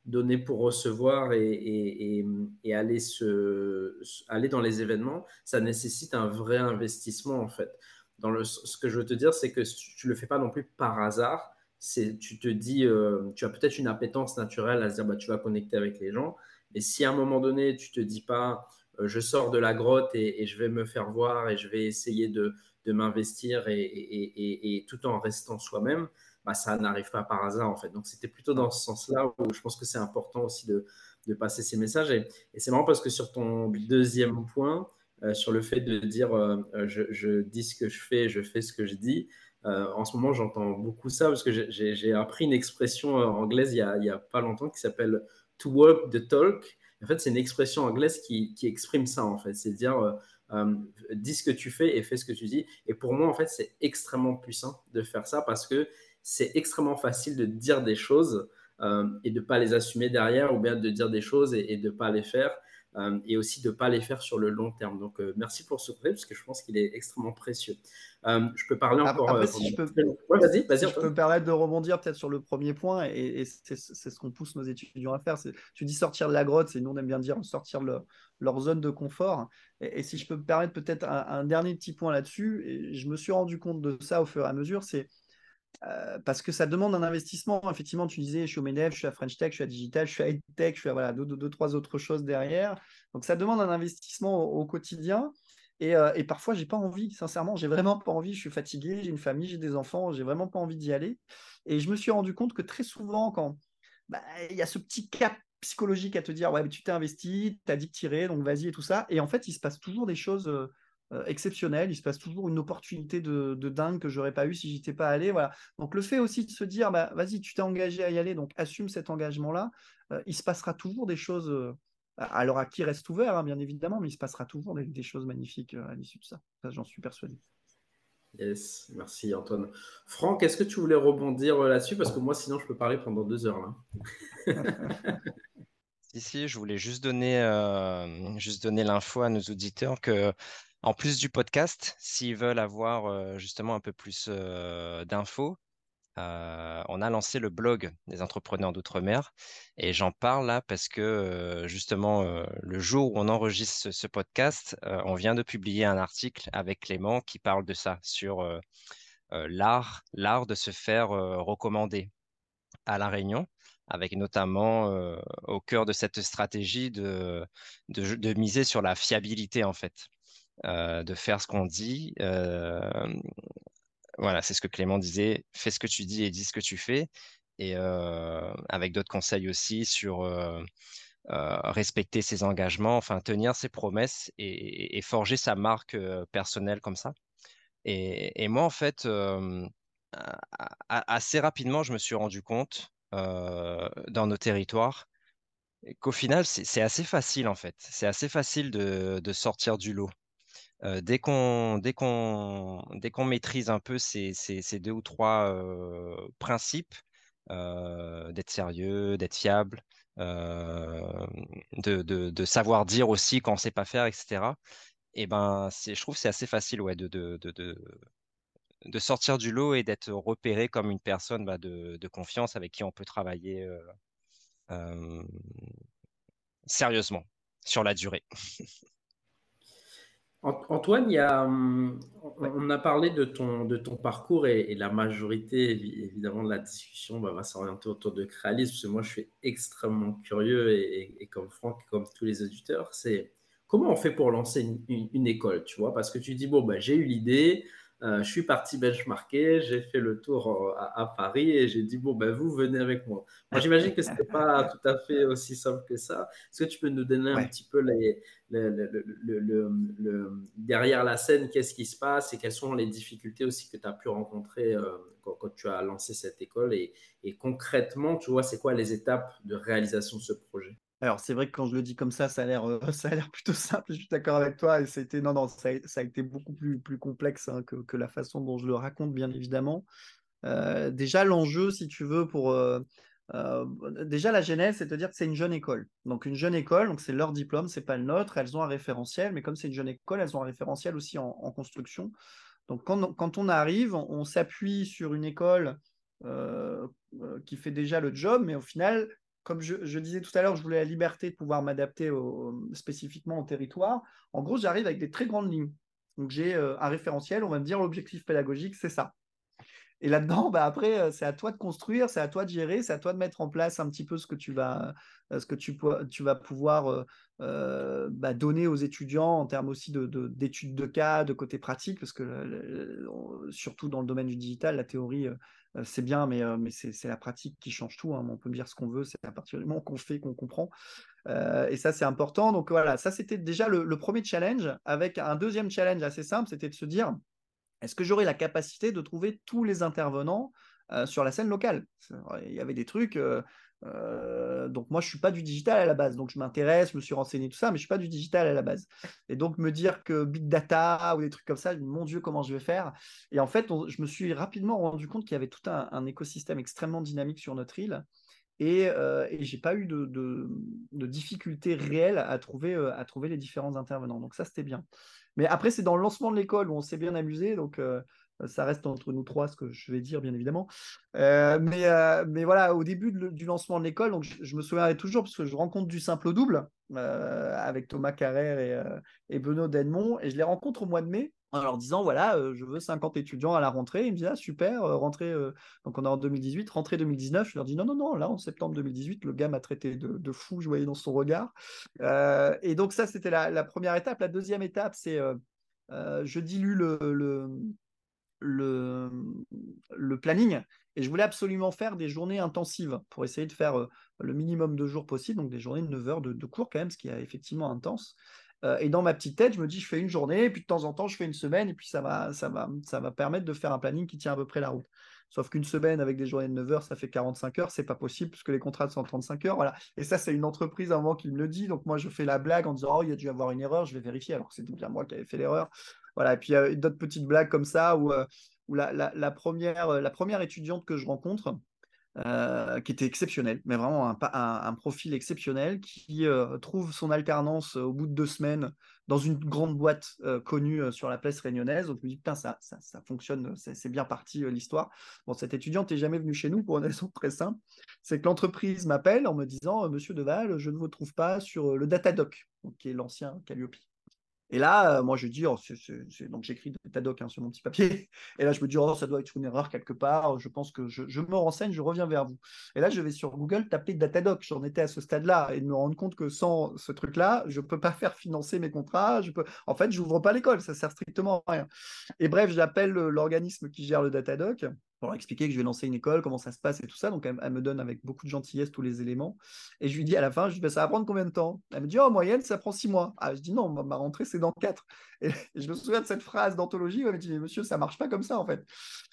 donner pour recevoir et, aller, se, aller dans les événements, ça nécessite un vrai investissement en fait. Dans le, ce que je veux te dire, c'est que tu ne le fais pas non plus par hasard. C'est, tu te dis, euh, tu as peut-être une appétence naturelle à se dire, bah, tu vas connecter avec les gens. Mais si à un moment donné, tu te dis pas, euh, je sors de la grotte et, je vais me faire voir et je vais essayer de, de m'investir et, tout en restant soi-même, bah, ça n'arrive pas par hasard en fait. Donc c'était plutôt dans ce sens-là où je pense que c'est important aussi de, de, passer ces messages. Et, c'est marrant parce que sur ton deuxième point, euh, sur le fait de dire euh, euh, je, je, dis ce que je fais, je fais ce que je dis, en ce moment j'entends beaucoup ça parce que j'ai appris une expression anglaise il n'y a, a, pas longtemps qui s'appelle to walk the talk. En fait, c'est une expression anglaise qui, qui, exprime ça en fait. C'est dire dis ce que tu fais et fais ce que tu dis. Et pour moi, en fait, c'est extrêmement puissant de faire ça parce que c'est extrêmement facile de dire des choses euh, et de ne pas les assumer derrière, ou bien de dire des choses et, de ne pas les faire, euh, et aussi de ne pas les faire sur le long terme. Donc, euh, merci pour ce conseil, parce que je pense qu'il est extrêmement précieux. je peux parler encore. Après, si je peux, vas-y, vas-y. je peux me permettre de rebondir peut-être sur le premier point, et, c'est ce qu'on pousse nos étudiants à faire. Tu dis sortir de la grotte, c'est nous on aime bien dire sortir de leur zone de confort. Et, si je peux me permettre peut-être un, un, dernier petit point là-dessus, et je me suis rendu compte de ça au fur et à mesure, c'est euh, parce que ça demande un investissement. Effectivement, tu disais, je suis au MEDEF, je suis à French Tech, je suis à Digital, je suis à EdTech, je suis à voilà, deux, trois autres choses derrière. Donc, ça demande un investissement au, quotidien. Et, euh, et parfois, j'ai pas envie, sincèrement, j'ai vraiment pas envie. Je suis fatigué, j'ai une famille, j'ai des enfants, j'ai vraiment pas envie d'y aller. Et je me suis rendu compte que très souvent, quand bah, il y a ce petit cap psychologique à te dire, ouais, tu t'es investi, tu as dit que tirer, donc vas-y et tout ça. Et en fait, il se passe toujours des choses. Euh, euh, exceptionnel. Il se passe toujours une opportunité de, dingue que j'aurais pas eu si j'étais pas allé. Voilà. Donc le fait aussi de se dire, bah, vas-y, tu t'es engagé à y aller, donc assume cet engagement-là. Euh, il se passera toujours des choses. Euh, alors à qui reste ouvert, hein, bien évidemment, mais il se passera toujours des, choses magnifiques à l'issue de ça. j'en suis persuadé. Yes, merci Antoine. Franck, est-ce que tu voulais rebondir là-dessus? Parce que moi, sinon, je peux parler pendant deux heures là. Ici, je voulais juste donner, juste donner l'info à nos auditeurs que En plus du podcast, s'ils veulent avoir justement un peu plus d'infos, on a lancé le blog des entrepreneurs d'outre-mer et j'en parle là parce que justement le jour où on enregistre ce, podcast, on vient de publier un article avec Clément qui parle de ça sur l'art, de se faire recommander à la Réunion avec notamment au cœur de cette stratégie de, miser sur la fiabilité en fait, de faire ce qu'on dit. voilà, c'est ce que Clément disait, fais ce que tu dis et dis ce que tu fais. Et avec d'autres conseils aussi sur respecter ses engagements, enfin tenir ses promesses et, forger sa marque personnelle comme ça. Et, moi, en fait, assez rapidement, je me suis rendu compte euh, dans nos territoires, qu'au final, c'est assez facile en fait. C'est assez facile de, sortir du lot. Dès qu'on dès qu'on dès qu'on maîtrise un peu ces, ces, deux ou trois principes, d'être sérieux, d'être fiable, de, de, savoir dire aussi quand on sait pas faire, etc. Et eh ben, je trouve c'est assez facile ouais, de, de, de sortir du lot et d'être repéré comme une personne bah, de, confiance avec qui on peut travailler sérieusement sur la durée. Antoine, il y a, hum, on a parlé de ton, de ton parcours et, la majorité, évidemment, de la discussion bah, va s'orienter autour de créalisme. Parce que moi, je suis extrêmement curieux et, comme Franck, comme tous les auditeurs, c'est comment on fait pour lancer une, école, tu vois? Parce que tu dis, bon, bah, j'ai eu l'idée, euh, je suis parti benchmarker, j'ai fait le tour euh, à, Paris et j'ai dit, bon, ben, vous venez avec moi. Moi, j'imagine que ce n'était pas tout à fait aussi simple que ça. Est-ce que tu peux nous donner un petit peu les, le, derrière la scène, qu'est-ce qui se passe et quelles sont les difficultés aussi que tu as pu rencontrer euh, quand, tu as lancé cette école et, et concrètement, tu vois, c'est quoi les étapes de réalisation de ce projet? Alors, c'est vrai que quand je le dis comme ça, ça a l'air, euh, ça a l'air plutôt simple. Je suis d'accord avec toi. C'était, non, non, ça a, été beaucoup plus, plus complexe hein, que, la façon dont je le raconte, bien évidemment. Euh, déjà, l'enjeu, si tu veux, pour euh, déjà la genèse, c'est de dire que c'est une jeune école. Donc, une jeune école, donc c'est leur diplôme, c'est pas le nôtre. Elles ont un référentiel, mais comme c'est une jeune école, elles ont un référentiel aussi en, construction. Donc, quand, on arrive, on s'appuie sur une école qui fait déjà le job, mais au final, comme je, disais tout à l'heure, je voulais la liberté de pouvoir m'adapter spécifiquement au territoire. En gros, j'arrive avec des très grandes lignes. Donc j'ai euh, un référentiel, on va me dire l'objectif pédagogique, c'est ça. Et là-dedans, bah, après, euh, c'est à toi de construire, c'est à toi de gérer, c'est à toi de mettre en place un petit peu ce que tu vas, euh, ce que tu, vas pouvoir bah, donner aux étudiants en termes aussi d'études de, cas, de côté pratique, parce que surtout dans le domaine du digital, la théorie c'est bien, mais, euh, c'est la pratique qui change tout. Hein. On peut dire ce qu'on veut, c'est à partir du moment qu'on fait qu'on comprend. Euh, et ça, c'est important. Donc voilà, ça, c'était déjà le, premier challenge, avec un deuxième challenge assez simple, c'était de se dire, est-ce que j'aurai la capacité de trouver tous les intervenants sur la scène locale? Il y avait des trucs, euh, donc moi, je suis pas du digital à la base. Donc je m'intéresse, je me suis renseigné tout ça, mais je suis pas du digital à la base. Et donc me dire que big data ou des trucs comme ça, mon Dieu, comment je vais faire? Et en fait, je me suis rapidement rendu compte qu'il y avait tout un, écosystème extrêmement dynamique sur notre île. Et, euh, et j'ai pas eu de, difficultés réelles à trouver, euh, à trouver les différents intervenants. Donc ça, c'était bien. Mais après, c'est dans le lancement de l'école où on s'est bien amusé. Donc euh, euh, ça reste entre nous trois, ce que je vais dire, bien évidemment. Euh, mais, euh, mais voilà, au début du lancement de l'école, donc je, me souviendrai toujours, parce que je rencontre du simple au double avec Thomas Carrère et, et Benoît Denmont, et je les rencontre au mois de mai en leur disant voilà, je veux 50 étudiants à la rentrée. Ils me disent ah, super, rentrée, donc on est en 2018, rentrée 2019. Je leur dis non, non, non, là en septembre 2018, le gars m'a traité de, fou, je voyais dans son regard. et donc, ça, c'était la, première étape. La deuxième étape, c'est je dilue le, le, le planning et je voulais absolument faire des journées intensives pour essayer de faire euh, le minimum de jours possible, donc des journées de 9 heures de, cours quand même, ce qui est effectivement intense. Euh, et dans ma petite tête, je me dis, je fais une journée, puis de temps en temps, je fais une semaine, et puis ça va permettre de faire un planning qui tient à peu près la route. Sauf qu'une semaine avec des journées de 9 heures, ça fait 45 heures, c'est pas possible puisque les contrats sont 35 heures. Voilà. Et ça, c'est une entreprise à un moment qui me le dit. Donc moi, je fais la blague en disant, oh, il y a dû avoir une erreur, je vais vérifier, alors que c'était bien moi qui avais fait l'erreur. Voilà. Et puis il y a d'autres petites blagues comme ça où, euh, où la, première, étudiante que je rencontre, euh, qui était exceptionnel, mais vraiment un, profil exceptionnel qui euh, trouve son alternance au bout de deux semaines dans une grande boîte euh, connue sur la place réunionnaise. Donc je me dis, putain, ça, ça, ça fonctionne, c'est bien parti l'histoire. Bon, cette étudiante n'est jamais venue chez nous pour une raison très simple, c'est que l'entreprise m'appelle en me disant, Monsieur Deval, je ne vous trouve pas sur le Datadoc, qui est l'ancien Calliope. Et là, euh, moi, je dis, oh, donc j'écris Datadoc hein, sur mon petit papier. Et là, je me dis, oh, ça doit être une erreur quelque part. Je pense que je, me renseigne, je reviens vers vous. Et là, je vais sur Google taper Datadoc. J'en étais à ce stade-là et de me rendre compte que sans ce truc-là, je ne peux pas faire financer mes contrats. Je peux... En fait, je n'ouvre pas l'école. Ça sert strictement à rien. Et bref, j'appelle l'organisme qui gère le Datadoc expliquer que je vais lancer une école, comment ça se passe et tout ça. Donc, elle, me donne avec beaucoup de gentillesse tous les éléments. Et je lui dis à la fin, je dis, ça va prendre combien de temps? Elle me dit, oh, en moyenne, ça prend six mois. Ah, je dis, non, ma rentrée, c'est dans quatre. Et, je me souviens de cette phrase d'anthologie. Elle me dit, monsieur, ça marche pas comme ça, en fait.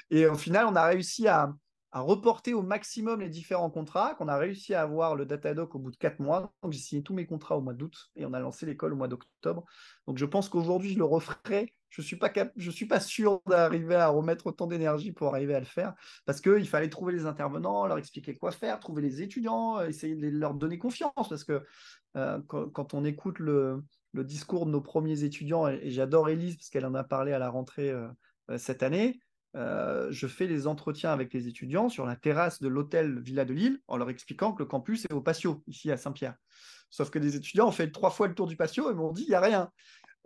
Et au final, on a réussi à, à reporter au maximum les différents contrats, qu'on a réussi à avoir le Datadoc au bout de quatre mois. Donc j'ai signé tous mes contrats au mois d'août et on a lancé l'école au mois d'octobre. Donc je pense qu'aujourd'hui je le referai. Je ne suis, suis pas sûr d'arriver à remettre autant d'énergie pour arriver à le faire parce qu'il fallait trouver les intervenants, leur expliquer quoi faire, trouver les étudiants, euh, essayer de leur donner confiance parce que euh, quand, on écoute le, discours de nos premiers étudiants, et, j'adore Elise parce qu'elle en a parlé à la rentrée euh, cette année, je fais les entretiens avec les étudiants sur la terrasse de l'hôtel Villa de Lille en leur expliquant que le campus est au patio, ici à Saint-Pierre. Sauf que des étudiants ont fait trois fois le tour du patio et m'ont dit il n'y a rien.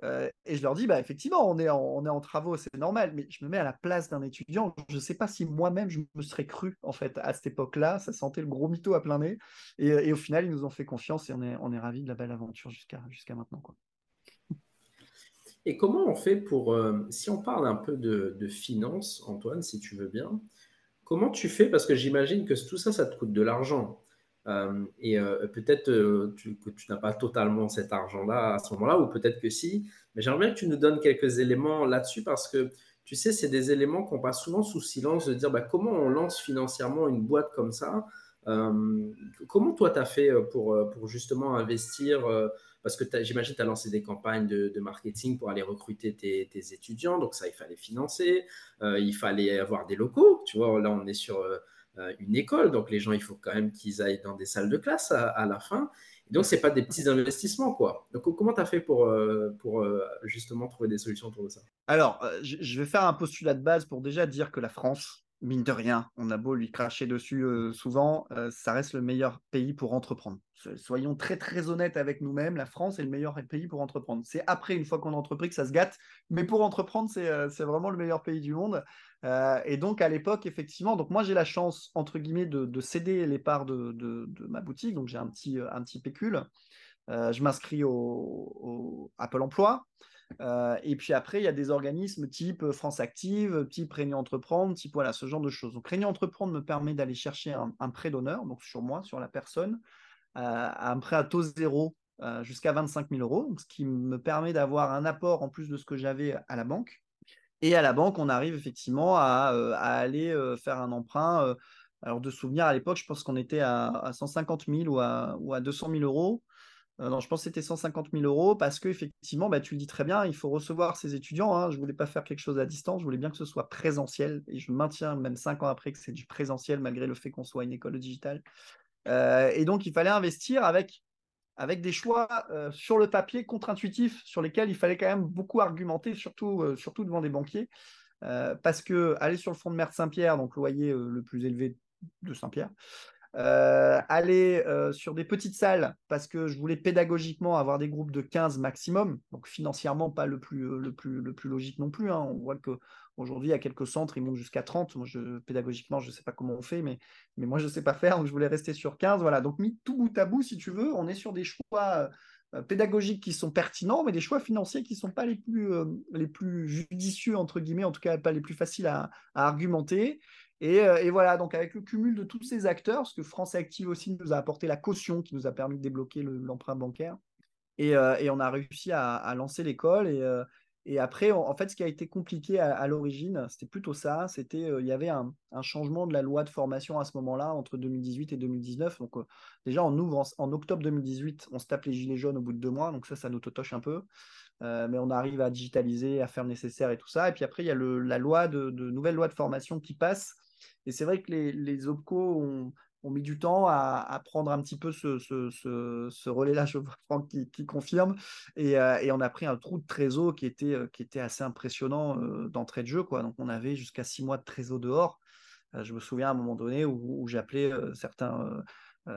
Euh, et je leur dis bah, effectivement, on est, en, travaux, c'est normal, mais je me mets à la place d'un étudiant. Je ne sais pas si moi-même je me serais cru en fait à cette époque-là. Ça sentait le gros mytho à plein nez. Et, au final, ils nous ont fait confiance et on est, on ravis de la belle aventure jusqu'à maintenant. Quoi. Et comment on fait pour, euh, si on parle un peu de, de finances, Antoine, si tu veux bien, comment tu fais? Parce que j'imagine que tout ça, ça te coûte de l'argent. Euh, et euh, peut-être tu, que tu n'as pas totalement cet argent-là à ce moment-là, ou peut-être que si. Mais j'aimerais bien que tu nous donnes quelques éléments là-dessus parce que tu sais, c'est des éléments qu'on passe souvent sous silence de dire bah, comment on lance financièrement une boîte comme ça. comment toi, tu as fait pour, pour justement investir parce que j'imagine que tu as lancé des campagnes de, marketing pour aller recruter tes, étudiants, donc ça, il fallait financer, euh, il fallait avoir des locaux, tu vois, là, on est sur euh, une école, donc les gens, il faut quand même qu'ils aillent dans des salles de classe à, la fin. donc, ce n'est pas des petits investissements, quoi. Donc, comment tu as fait pour, euh, pour justement trouver des solutions autour de ça? Alors, je vais faire un postulat de base pour déjà dire que la France, mine de rien, on a beau lui cracher dessus euh, souvent, euh, ça reste le meilleur pays pour entreprendre. Soyons très très honnêtes avec nous-mêmes, la France est le meilleur pays pour entreprendre. C'est après, une fois qu'on a entrepris, que ça se gâte, mais pour entreprendre, c'est euh, vraiment le meilleur pays du monde. Et donc à l'époque, effectivement, donc moi j'ai la chance, entre guillemets, de, céder les parts de, ma boutique, donc j'ai un petit, un petit pécule. je m'inscris au, Apple Emploi. Euh, et puis après, il y a des organismes type euh, France Active, type Réunion Entreprendre, type voilà, ce genre de choses. Donc Réunion Entreprendre me permet d'aller chercher un, prêt d'honneur, donc sur moi, sur la personne, euh, un prêt à taux zéro jusqu'à 25 000 euros, ce qui me permet d'avoir un apport en plus de ce que j'avais à la banque. Et à la banque, on arrive effectivement à, aller faire un emprunt. alors de souvenir, à l'époque, je pense qu'on était à, 150 000 ou à, ou à 200 000 euros. Euh, non, je pense que c'était 150 000 euros parce qu'effectivement, bah, tu le dis très bien, il faut recevoir ces étudiants. Hein. Je ne voulais pas faire quelque chose à distance, je voulais bien que ce soit présentiel. Et je maintiens, même cinq ans après, que c'est du présentiel malgré le fait qu'on soit une école digitale. Euh, et donc, il fallait investir avec, avec des choix euh, sur le papier contre-intuitifs sur lesquels il fallait quand même beaucoup argumenter, surtout, surtout devant des banquiers. parce que aller sur le front de mer de Saint-Pierre, donc loyer le plus élevé de Saint-Pierre, euh, aller euh, sur des petites salles parce que je voulais pédagogiquement avoir des groupes de 15 maximum, donc financièrement pas le plus, euh, logique non plus. Hein. On voit qu'aujourd'hui, il y a quelques centres, ils montent jusqu'à 30. Moi, je, pédagogiquement, je ne sais pas comment on fait, mais, moi, je ne sais pas faire, donc je voulais rester sur 15. Voilà, donc mis tout bout à bout, si tu veux, on est sur des choix pédagogiques qui sont pertinents, mais des choix financiers qui ne sont pas les plus, les plus judicieux, entre guillemets, en tout cas pas les plus faciles à, à argumenter. Euh, et, voilà, donc avec le cumul de tous ces acteurs, parce que France Active aussi nous a apporté la caution qui nous a permis de débloquer l'emprunt bancaire, euh, et, on a réussi à, lancer l'école. Euh, et, après, en fait, ce qui a été compliqué à, l'origine, c'était plutôt ça, c'était il y avait un, changement de la loi de formation à ce moment-là, entre 2018 et 2019. Donc déjà, on ouvre en, octobre 2018, on se tape les gilets jaunes au bout de deux mois, donc ça, ça nous totoche un peu. mais on arrive à digitaliser, à faire le nécessaire et tout ça. Et puis après, il y a la loi de, de nouvelle loi de formation qui passe Et c'est vrai que les, les OPCO ont, ont mis du temps à, prendre un petit peu ce, relais-là, je vois qui, confirme. Euh, et, on a pris un trou de trésor qui était, euh, assez impressionnant euh, d'entrée de jeu. Quoi. Donc on avait jusqu'à six mois de trésor dehors. je me souviens à un moment donné où, j'appelais certains.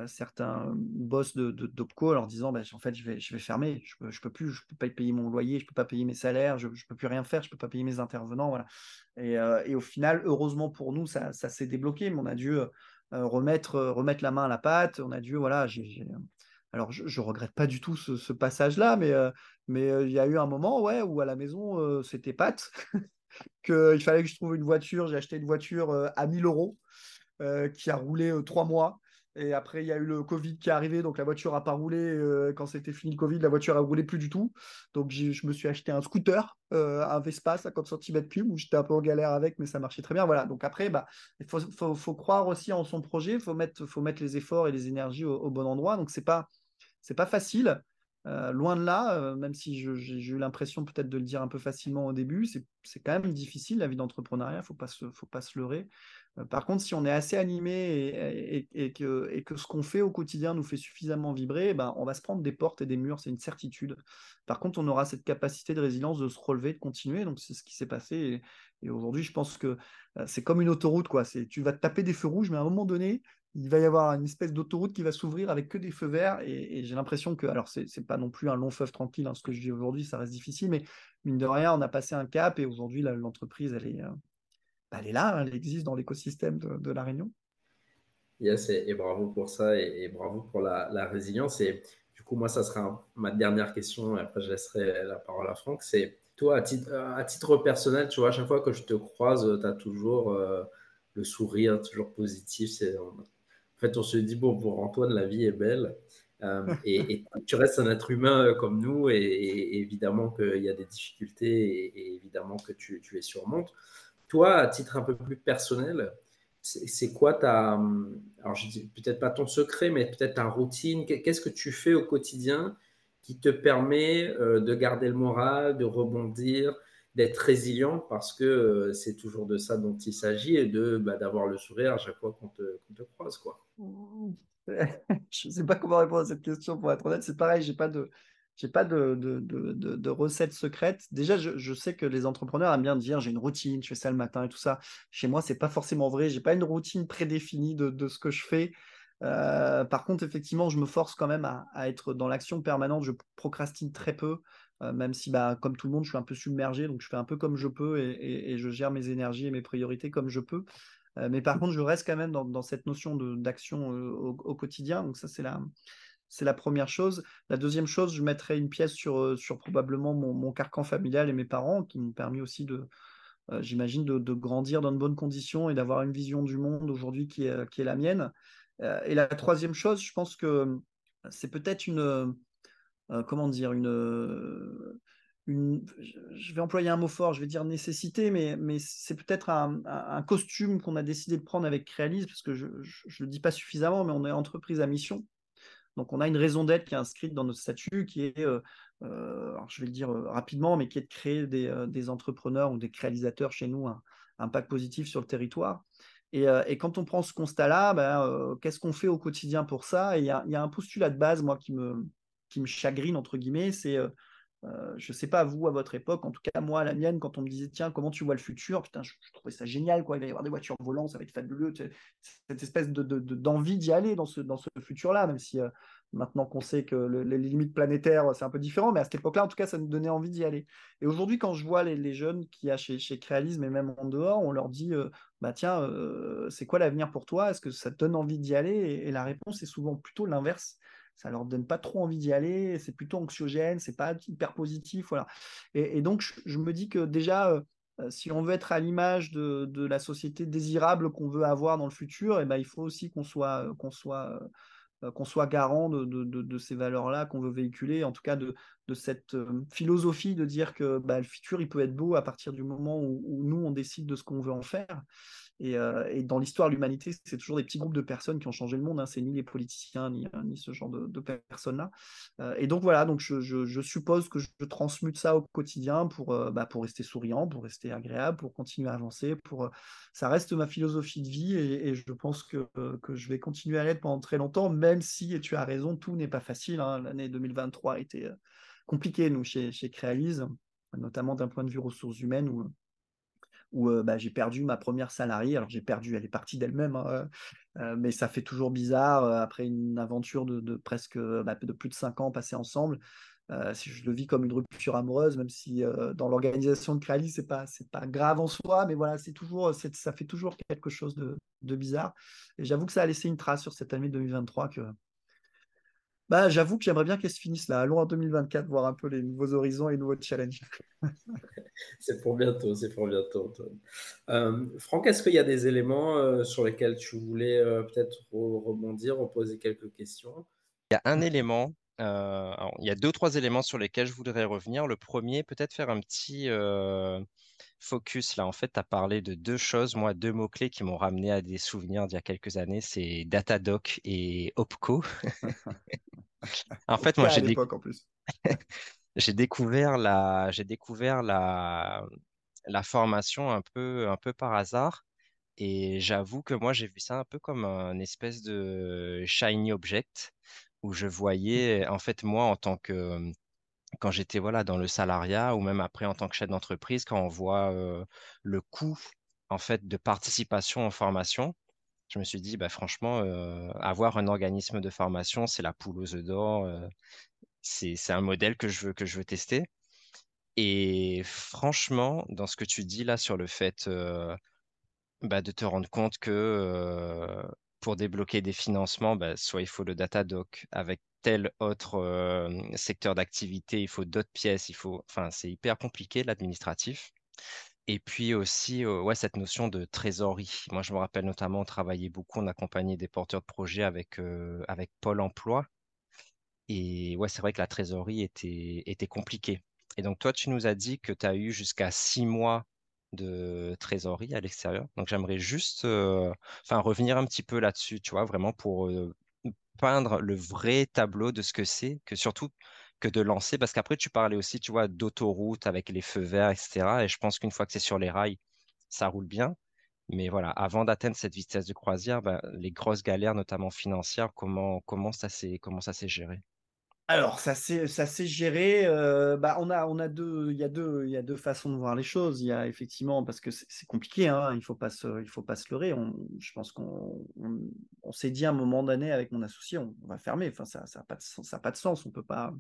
certains boss de, d'OPCO en leur disant bah, en fait je vais, fermer je je peux plus je peux pas payer mon loyer je peux pas payer mes salaires je, je peux plus rien faire je peux pas payer mes intervenants et, au final heureusement pour nous ça, s'est débloqué mais on a dû remettre, euh, remettre la main à la pâte. On a dû, voilà, je, ne regrette pas du tout ce, passage-là, mais euh, mais il y a eu un moment, ouais, où à la maison c'était pâte, qu'il fallait que je trouve une voiture. J'ai acheté une voiture à 1000 euros qui a roulé trois mois. Et après, il y a eu le Covid qui est arrivé, donc la voiture n'a pas roulé. Euh, quand c'était fini le Covid, la voiture a roulé plus du tout. Donc je me suis acheté un scooter, euh, un Vespa 50 cm3, où j'étais un peu en galère avec, mais ça marchait très bien. Voilà. Donc après, bah, il faut, croire aussi en son projet, il faut mettre, les efforts et les énergies au, bon endroit. Donc c'est pas, pas facile. Euh, loin de là, même si j'ai eu l'impression peut-être de le dire un peu facilement au début, c'est quand même difficile la vie d'entrepreneuriat, il ne faut pas se leurrer. Euh, par contre, si on est assez animé et, que, ce qu'on fait au quotidien nous fait suffisamment vibrer, ben, on va se prendre des portes et des murs, c'est une certitude. Par contre, on aura cette capacité de résilience de se relever, de continuer. Donc, c'est ce qui s'est passé. Et, aujourd'hui, je pense que euh, c'est comme une autoroute. Quoi. Tu vas te taper des feux rouges, mais à un moment donné, il va y avoir une espèce d'autoroute qui va s'ouvrir avec que des feux verts. Et, j'ai l'impression que, alors, c'est n'est pas non plus un long fleuve tranquille, hein, ce que je dis aujourd'hui, ça reste difficile, mais mine de rien, on a passé un cap et aujourd'hui, l'entreprise, elle est. Euh, bah, elle est là, hein, elle existe dans l'écosystème de, la Réunion. Yes, et, bravo pour ça, et, bravo pour la, résilience. Et du coup, moi, ça sera ma dernière question, et après je laisserai la parole à Franck. C'est toi, à titre, personnel, tu vois, à chaque fois que je te croise, tu as toujours euh, le sourire, toujours positif. En fait, on se dit, bon, pour Antoine, la vie est belle. Euh, et, tu restes un être humain euh, comme nous, et, évidemment qu'il y a des difficultés, et, évidemment que tu, tu les surmontes toi, à titre un peu plus personnel, c'est quoi ta, alors je dis peut-être pas ton secret, mais peut-être ta routine. Qu'est-ce que tu fais au quotidien qui te permet euh, de garder le moral, de rebondir, d'être résilient, parce que euh, c'est toujours de ça dont il s'agit et de bah, d'avoir le sourire à chaque fois qu'on te, te, croise, quoi. je ne sais pas comment répondre à cette question. Pour être honnête, c'est pareil. J'ai pas de j'ai pas de, recette secrète. Déjà, je, sais que les entrepreneurs aiment bien dire j'ai une routine, je fais ça le matin et tout ça. Chez moi, c'est pas forcément vrai. J'ai pas une routine prédéfinie de, ce que je fais. Euh, par contre, effectivement, je me force quand même à, être dans l'action permanente. Je procrastine très peu, euh, même si, bah, comme tout le monde, je suis un peu submergé. Donc, je fais un peu comme je peux et, je gère mes énergies et mes priorités comme je peux. Euh, mais par contre, je reste quand même dans, dans cette notion d'action au, au, quotidien. Donc, ça, c'est la c'est la première chose. La deuxième chose, je mettrai une pièce sur, euh, sur probablement mon, carcan familial et mes parents qui m'ont permis aussi de, euh, j'imagine, de, grandir dans de bonnes conditions et d'avoir une vision du monde aujourd'hui qui est, qui est la mienne. Euh, et la troisième chose, je pense que c'est peut-être une, comment dire, une, je vais employer un mot fort, je vais dire nécessité, mais, mais c'est peut-être un, costume qu'on a décidé de prendre avec Créalisme, parce que je ne le dis pas suffisamment, mais on est entreprise à mission. Donc on a une raison d'être qui est inscrite dans notre statut, qui est, euh, euh, je vais le dire euh, rapidement, mais qui est de créer des, entrepreneurs ou des réalisateurs chez nous un impact positif sur le territoire. Et, quand on prend ce constat-là, ben, qu'est-ce qu'on fait au quotidien pour ça? Il y, a, un postulat de base, moi, qui me, qui me chagrine, entre guillemets, c'est euh, je sais pas vous à votre époque, en tout cas moi à la mienne, quand on me disait tiens comment tu vois le futur, putain je, trouvais ça génial quoi, il va y avoir des voitures volantes, ça va être fabuleux, cette espèce de, d'envie d'y aller dans ce, dans ce futur-là, même si euh, maintenant qu'on sait que les limites planétaires c'est un peu différent, mais à cette époque-là en tout cas ça nous donnait envie d'y aller. Et aujourd'hui quand je vois les, jeunes qui a chez, chez Créalisme et même en dehors, on leur dit euh, bah tiens c'est quoi l'avenir pour toi, est-ce que ça te donne envie d'y aller? Et la réponse est souvent plutôt l'inverse ça leur donne pas trop envie d'y aller, c'est plutôt anxiogène, c'est pas hyper positif, voilà. Et, donc je, me dis que déjà, euh, euh, si on veut être à l'image de, la société désirable qu'on veut avoir dans le futur, et eh ben, il faut aussi qu'on soit, euh, qu'on soit, qu'on soit garant de, ces valeurs-là qu'on veut véhiculer, en tout cas de, cette philosophie de dire que bah, le futur, il peut être beau à partir du moment où, nous, on décide de ce qu'on veut en faire. Euh, et, dans l'histoire de l'humanité, c'est toujours des petits groupes de personnes qui ont changé le monde. Hein. C'est ni les politiciens, ni, ni ce genre de, personnes-là. Euh, et donc voilà, donc je, suppose que je, transmute ça au quotidien pour, euh, bah, pour rester souriant, pour rester agréable, pour continuer à avancer. Pour, ça reste ma philosophie de vie et, je pense que, que je vais continuer à l'être pendant très longtemps, même si, et tu as raison, tout n'est pas facile. Hein. L'année 2023 a été compliquée, nous, chez, chez notamment d'un point de vue ressources humaines, où bah, j'ai perdu ma première salariée. Alors j'ai perdu, elle est partie d'elle-même, hein, mais ça fait toujours bizarre après une aventure de, presque bah, de plus de cinq ans passés ensemble. je le vis comme une rupture amoureuse, même si dans l'organisation de Créali, c'est pas c'est pas grave en soi, mais voilà, c'est toujours ça fait toujours quelque chose de, de bizarre. Et j'avoue que ça a laissé une trace sur cette année 2023 que bah, j'avoue que j'aimerais bien qu'elle se finisse là. Allons en 2024 voir un peu les nouveaux horizons et les nouveaux challenges. c'est pour bientôt, c'est pour bientôt, euh, Franck, est-ce qu'il y a des éléments euh, sur lesquels tu voulais euh, peut-être rebondir, reposer quelques questions? Il y a un élément, il y a deux, trois éléments sur lesquels je voudrais revenir. Le premier, peut-être faire un petit focus là. En fait, tu as parlé de deux choses, moi, deux mots-clés qui m'ont ramené à des souvenirs d'il y a quelques années. C'est Datadoc et Opco. en fait, moi, j'ai découvert la, découvert la, la formation un peu, un peu par hasard. Et j'avoue que moi, j'ai vu ça un peu comme un espèce de shiny object où je voyais, en fait, moi, en tant que quand j'étais voilà, dans le salariat ou même après en tant que chef d'entreprise, quand on voit le coût en fait de participation en formation, je me suis dit, bah, franchement, avoir un organisme de formation, c'est la poule aux œufs d'or. c'est un modèle que je veux, que je veux tester. Et franchement, dans ce que tu dis là sur le fait bah, de te rendre compte que pour débloquer des financements, bah, soit il faut le Datadoc avec tel autre secteur d'activité, il faut d'autres pièces, il faut, enfin, c'est hyper compliqué l'administratif. Et puis aussi, ouais, cette notion de trésorerie. Moi, je me rappelle notamment, on travaillait beaucoup, on accompagnait des porteurs de projets avec, avec Pôle emploi. Et ouais, c'est vrai que la trésorerie était, était compliquée. Et donc, toi, tu nous as dit que tu as eu jusqu'à six mois de trésorerie à l'extérieur. Donc, j'aimerais juste enfin, revenir un petit peu là-dessus, tu vois, vraiment pour peindre le vrai tableau de ce que c'est, que surtout que de lancer, parce qu'après, tu parlais aussi, tu vois, d'autoroute avec les feux verts, etc. Et je pense qu'une fois que c'est sur les rails, ça roule bien. Mais voilà, avant d'atteindre cette vitesse de croisière, ben, les grosses galères, notamment financières, comment, comment ça s'est géré? Alors, ça s'est géré. Euh, bah, on a, on a deux, il y a deux, il y a deux façons de voir les choses. Il y a effectivement parce que c'est compliqué. Hein, il faut pas il faut pas se leurrer. Je pense qu'on on, s'est dit à un moment donné avec mon associé, on, va fermer. Enfin, ça, ça pas de, ça a pas de sens. On peut pas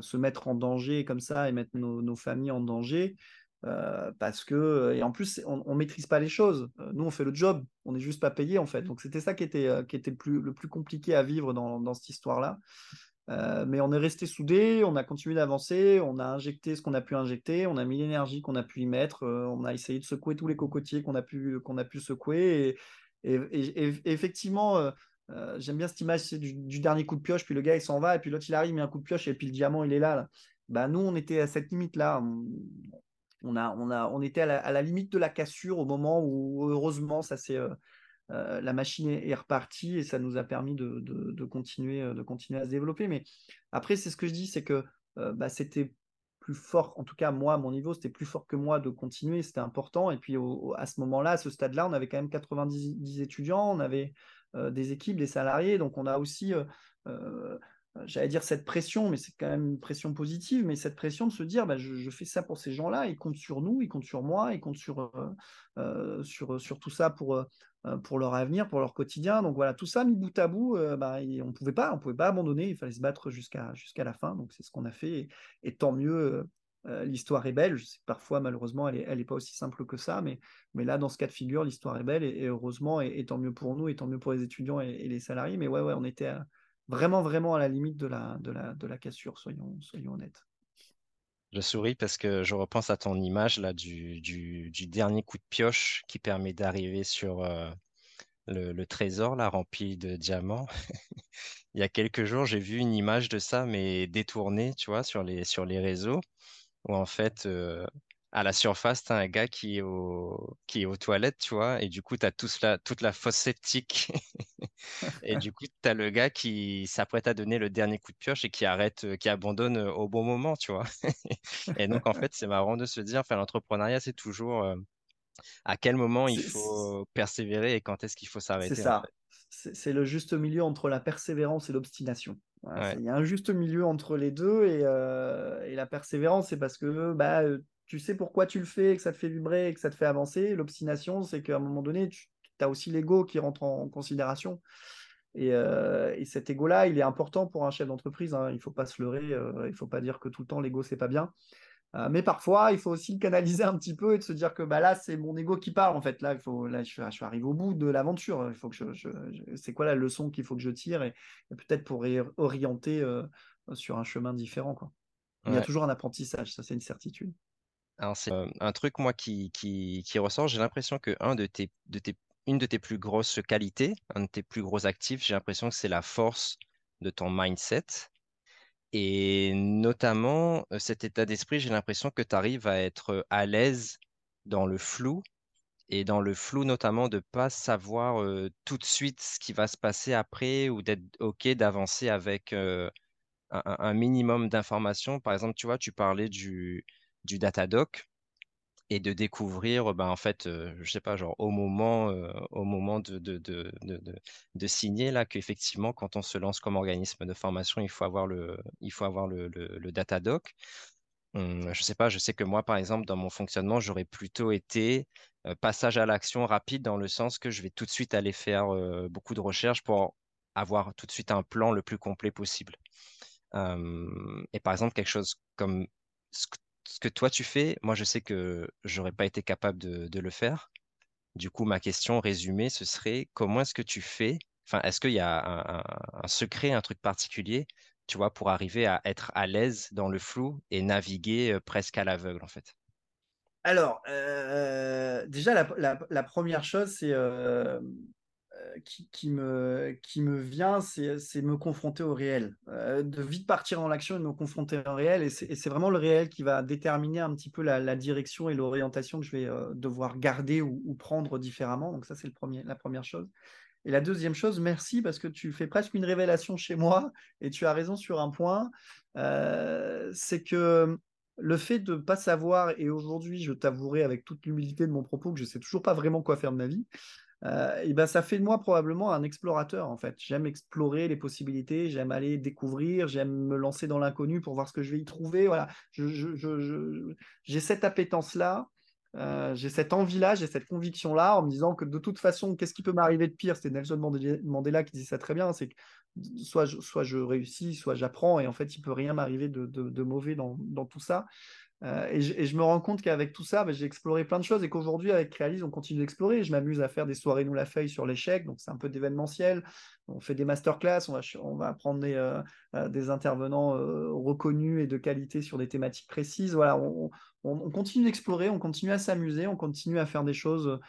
se mettre en danger comme ça et mettre nos, familles en danger. Euh, parce que et en plus on, on maîtrise pas les choses. Euh, nous on fait le job, on n'est juste pas payé en fait. Donc c'était ça qui était qui était le plus le plus compliqué à vivre dans, dans cette histoire là. Euh, mais on est resté soudés, on a continué d'avancer, on a injecté ce qu'on a pu injecter, on a mis l'énergie qu'on a pu y mettre, euh, on a essayé de secouer tous les cocotiers qu'on a pu, qu'on a pu secouer. Et, effectivement, euh, j'aime bien cette image du, dernier coup de pioche, puis le gars il s'en va, et puis l'autre il arrive, il met un coup de pioche, et puis le diamant il est là. Bah, nous, on était à cette limite-là. On, a, on, a, on était à la, à la, limite de la cassure au moment où, heureusement, ça s'est euh, la machine est, repartie et ça nous a permis de, continuer, euh, de continuer à se développer. Mais après, c'est ce que je dis, c'est que euh, bah, c'était plus fort, en tout cas moi, à mon niveau, c'était plus fort que moi de continuer, c'était important. Et puis à ce moment-là, à ce stade-là, on avait quand même 90 étudiants, on avait des équipes, des salariés, donc on a aussi j'allais dire cette pression, mais c'est quand même une pression positive, mais cette pression de se dire, bah, je, fais ça pour ces gens-là, ils comptent sur nous, ils comptent sur moi, ils comptent sur, sur, sur, tout ça pour, pour leur avenir, pour leur quotidien. Donc voilà, tout ça mis bout à bout, bah, on pouvait pas, on pouvait pas abandonner, il fallait se battre jusqu'à jusqu'à la fin. Donc c'est ce qu'on a fait, et, tant mieux. l'histoire est belle. Je sais que parfois, malheureusement, elle n'est elle pas aussi simple que ça, mais, là, dans ce cas de figure, l'histoire est belle et, heureusement, et, tant mieux pour nous, et tant mieux pour les étudiants et, les salariés. Mais ouais, on était vraiment, vraiment à la limite de la, de de la cassure, soyons, soyons honnêtes. Je souris parce que je repense à ton image là du, dernier coup de pioche qui permet d'arriver sur euh, le, trésor là rempli de diamants. Il y a quelques jours, j'ai vu une image de ça, mais détournée, tu vois, sur les, sur les réseaux, où en fait, euh, à la surface, tu as un gars qui est, au... qui est aux toilettes, tu vois, et du coup, tu as la... toute la fosse septique. Et du coup, tu as le gars qui s'apprête à donner le dernier coup de pioche et qui arrête, euh, qui abandonne euh, au bon moment, tu vois. et donc, en fait, c'est marrant de se dire, enfin, l'entrepreneuriat, c'est toujours euh, à quel moment il faut persévérer et quand est-ce qu'il faut s'arrêter. C'est ça. C'est le juste milieu entre la persévérance et l'obstination. Il y a un juste milieu entre les deux et, et la persévérance, c'est parce que bah, tu sais pourquoi tu le fais, que ça te fait vibrer, que ça te fait avancer. L'obstination, c'est qu'à un moment donné, tu as aussi l'ego qui rentre en considération. Et, euh, cet ego-là, il est important pour un chef d'entreprise. Hein. Il ne faut pas se leurrer. Euh, il ne faut pas dire que tout le temps, l'ego, c'est pas bien. Euh, mais parfois, il faut aussi le canaliser un petit peu et de se dire que bah, là, c'est mon ego qui parle. En fait, là, il faut, là je, suis, arrivé au bout de l'aventure. Il faut que je, c'est quoi la leçon qu'il faut que je tire et, peut-être pour orienter sur un chemin différent. Quoi. Il y a toujours un apprentissage, ça, c'est une certitude. Alors, c'est un truc, moi, qui, qui, ressort. J'ai l'impression que un de tes, de tes, une de tes plus grosses qualités, un de tes plus gros actifs, j'ai l'impression que c'est la force de ton mindset. Et notamment, cet état d'esprit, j'ai l'impression que tu arrives à être à l'aise dans le flou et dans le flou notamment de ne pas savoir tout de suite ce qui va se passer après ou d'être OK d'avancer avec un, un, minimum d'informations. Par exemple, tu vois, tu parlais du, du Datadoc et de découvrir, ben, en fait, euh, je sais pas, genre au moment, euh, au moment de, de, de, de, signer, là, qu'effectivement, quand on se lance comme organisme de formation, il faut avoir le, il faut avoir le, le, Datadoc. Hum, je sais pas, je sais que moi, par exemple, dans mon fonctionnement, j'aurais plutôt été euh, passage à l'action rapide dans le sens que je vais tout de suite aller faire beaucoup de recherches pour avoir tout de suite un plan le plus complet possible. Hum, et par exemple, quelque chose comme ce que toi tu fais, moi je sais que j'aurais pas été capable de, le faire. Du coup, ma question résumée, ce serait comment est-ce que tu fais? Enfin, est-ce qu'il y a un, secret, un truc particulier, tu vois, pour arriver à être à l'aise dans le flou et naviguer presque à l'aveugle, en fait? Alors, déjà, la, première chose, c'est qui, me, qui me vient, c'est me confronter au réel. Euh, de vite partir dans l'action et me confronter au réel. Et c'est vraiment le réel qui va déterminer un petit peu la, direction et l'orientation que je vais euh, devoir garder ou, prendre différemment. Donc ça, c'est la première chose. Et la deuxième chose, merci parce que tu fais presque une révélation chez moi et tu as raison sur un point. Euh, c'est que le fait de ne pas savoir, et aujourd'hui, je t'avouerai avec toute l'humilité de mon propos que je ne sais toujours pas vraiment quoi faire de ma vie, euh, et ben ça fait de moi probablement un explorateur en fait. J'aime explorer les possibilités, j'aime aller découvrir, j'aime me lancer dans l'inconnu pour voir ce que je vais y trouver. Voilà, j'ai cette appétence là, euh, j'ai cette envie là, j'ai cette conviction là en me disant que de toute façon, qu'est-ce qui peut m'arriver de pire? C'était Nelson Mandela qui disait ça très bien, c'est que soit je, réussis, soit j'apprends, et en fait, il peut rien m'arriver de, mauvais dans, tout ça. Euh, et, je, me rends compte qu'avec tout ça, bah, j'ai exploré plein de choses et qu'aujourd'hui, avec Créalise, on continue d'explorer. Je m'amuse à faire des soirées nous la feuille sur l'échec, donc c'est un peu d'événementiel. On fait des masterclass, on va, on va prendre des, euh, euh, intervenants reconnus et de qualité sur des thématiques précises. Voilà, on, on continue d'explorer, on continue à s'amuser, on continue à faire des choses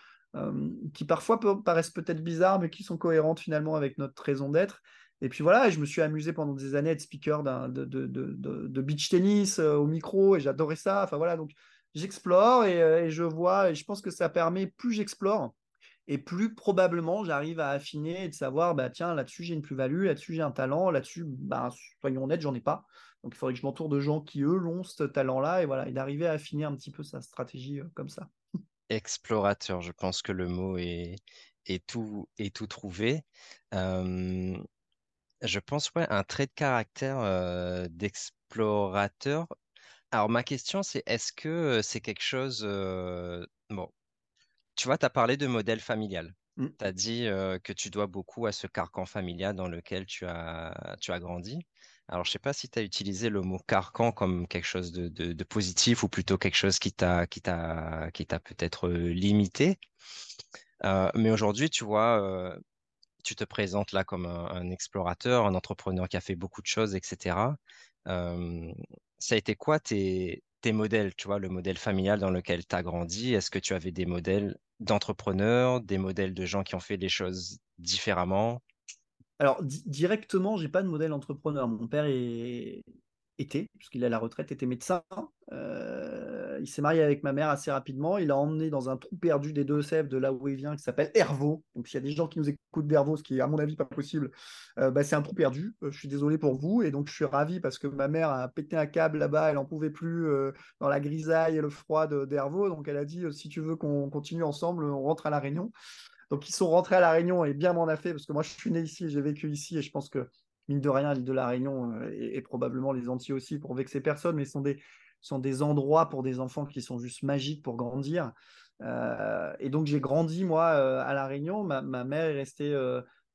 qui parfois paraissent peut-être bizarres, mais qui sont cohérentes finalement avec notre raison d'être. Et puis voilà, je me suis amusé pendant des années à être speaker de, de, de, beach tennis euh, au micro et j'adorais ça. Enfin voilà, donc j'explore euh, et, je vois, et je pense que ça permet, plus j'explore, et plus probablement j'arrive à affiner et de savoir, bah tiens, là-dessus j'ai une plus-value, là-dessus j'ai un talent, là-dessus, bah, soyons honnêtes, j'en ai pas. Donc il faudrait que je m'entoure de gens qui, eux, l'ont ce talent-là, et voilà, et d'arriver à affiner un petit peu sa stratégie euh, comme ça. Explorateur, je pense que le mot est, est, tout, est tout trouvé. Je pense, ouais, un trait de caractère d'explorateur. Alors, ma question, c'est est-ce que c'est quelque chose. bon, tu vois, tu as parlé de modèle familial. Mmh. Tu as dit que tu dois beaucoup à ce carcan familial dans lequel tu as, tu as grandi. Alors, je ne sais pas si tu as utilisé le mot carcan comme quelque chose de, de positif ou plutôt quelque chose qui t'a peut-être limité. mais aujourd'hui, tu vois, tu te présentes là comme un, explorateur, un entrepreneur qui a fait beaucoup de choses, etc. ça a été quoi tes, modèles, tu vois, le modèle familial dans lequel tu as grandi? Est-ce que tu avais des modèles d'entrepreneurs, des modèles de gens qui ont fait des choses différemment? Alors, directement, j'ai pas de modèle entrepreneur. Mon père est, était, puisqu'il est à la retraite, était médecin. il s'est marié avec ma mère assez rapidement. Il a emmené dans un trou perdu des Deux-Sèvres, de là où il vient, qui s'appelle Hervaux. Donc, s'il y a des gens qui nous écoutent d'Hervaux, ce qui est à mon avis pas possible, bah, c'est un trou perdu. je suis désolé pour vous. Et donc, je suis ravi parce que ma mère a pété un câble là-bas. Elle n'en pouvait plus dans la grisaille et le froid d'Hervaux. Donc, elle a dit si tu veux qu'on continue ensemble, on rentre à La Réunion. Donc, ils sont rentrés à La Réunion et bien m'en a fait parce que moi, je suis né ici, j'ai vécu ici et je pense que, mine de rien, l'île de La Réunion euh, et, probablement les Antilles aussi pour vexer personne, mais sont des, sont des endroits pour des enfants qui sont juste magiques pour grandir. Euh, et donc, j'ai grandi, moi, euh, à La Réunion. Ma, mère est restée,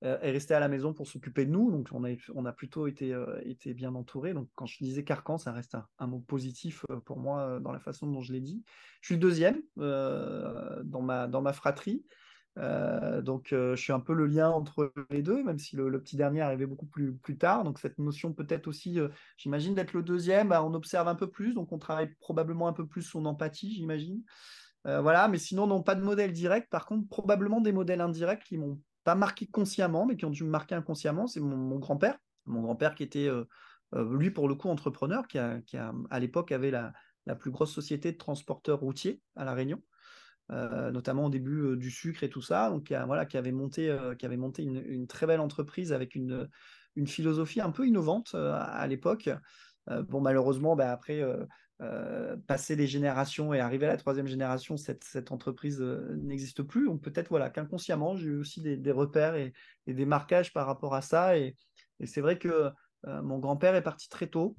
est restée à la maison pour s'occuper de nous. Donc, on a, on a plutôt été, été bien entourés. Donc, quand je disais carcan, ça reste un, mot positif pour moi dans la façon dont je l'ai dit. Je suis le deuxième dans, ma, dans ma fratrie. Euh, donc, euh, je suis un peu le lien entre les deux, même si le, petit dernier arrivait beaucoup plus, tard. Donc, cette notion peut-être aussi, euh, j'imagine, d'être le deuxième, bah, on observe un peu plus, donc on travaille probablement un peu plus son empathie, j'imagine. voilà, mais sinon, non, pas de modèle direct. Par contre, probablement des modèles indirects qui m'ont pas marqué consciemment, mais qui ont dû me marquer inconsciemment. C'est mon, grand-père, mon grand-père qui était, lui, pour le coup, entrepreneur, qui, à l'époque avait la, la plus grosse société de transporteurs routiers à La Réunion. Euh, notamment au début euh, du sucre et tout ça, donc qui, voilà, qui avait monté, euh, qui avait monté une, très belle entreprise avec une, philosophie un peu innovante à, l'époque. bon, malheureusement, bah, après, passer les générations et arriver à la troisième génération, cette, entreprise n'existe plus. Donc peut-être voilà, qu'inconsciemment, j'ai eu aussi des, repères et, des marquages par rapport à ça. Et, c'est vrai que mon grand-père est parti très tôt.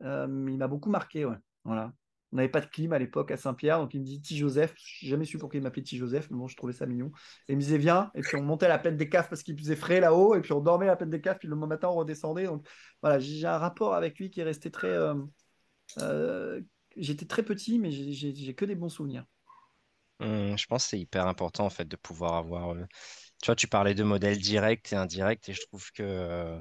il m'a beaucoup marqué. Voilà. On n'avait pas de clim à l'époque à Saint-Pierre, donc il me dit T. Joseph. Je n'ai jamais su pourquoi il m'appelait T. Joseph, mais bon, je trouvais ça mignon. Et il me disait Viens, et puis on montait à la plaine des caves parce qu'il faisait frais là-haut, et puis on dormait à la plaine des caves, puis le matin on redescendait. Donc voilà, j'ai un rapport avec lui qui est resté très. Euh, euh, j'étais très petit, mais j'ai que des bons souvenirs. Mmh, je pense que c'est hyper important en fait de pouvoir avoir. Euh, tu vois, tu parlais de modèles directs et indirects, et je trouve que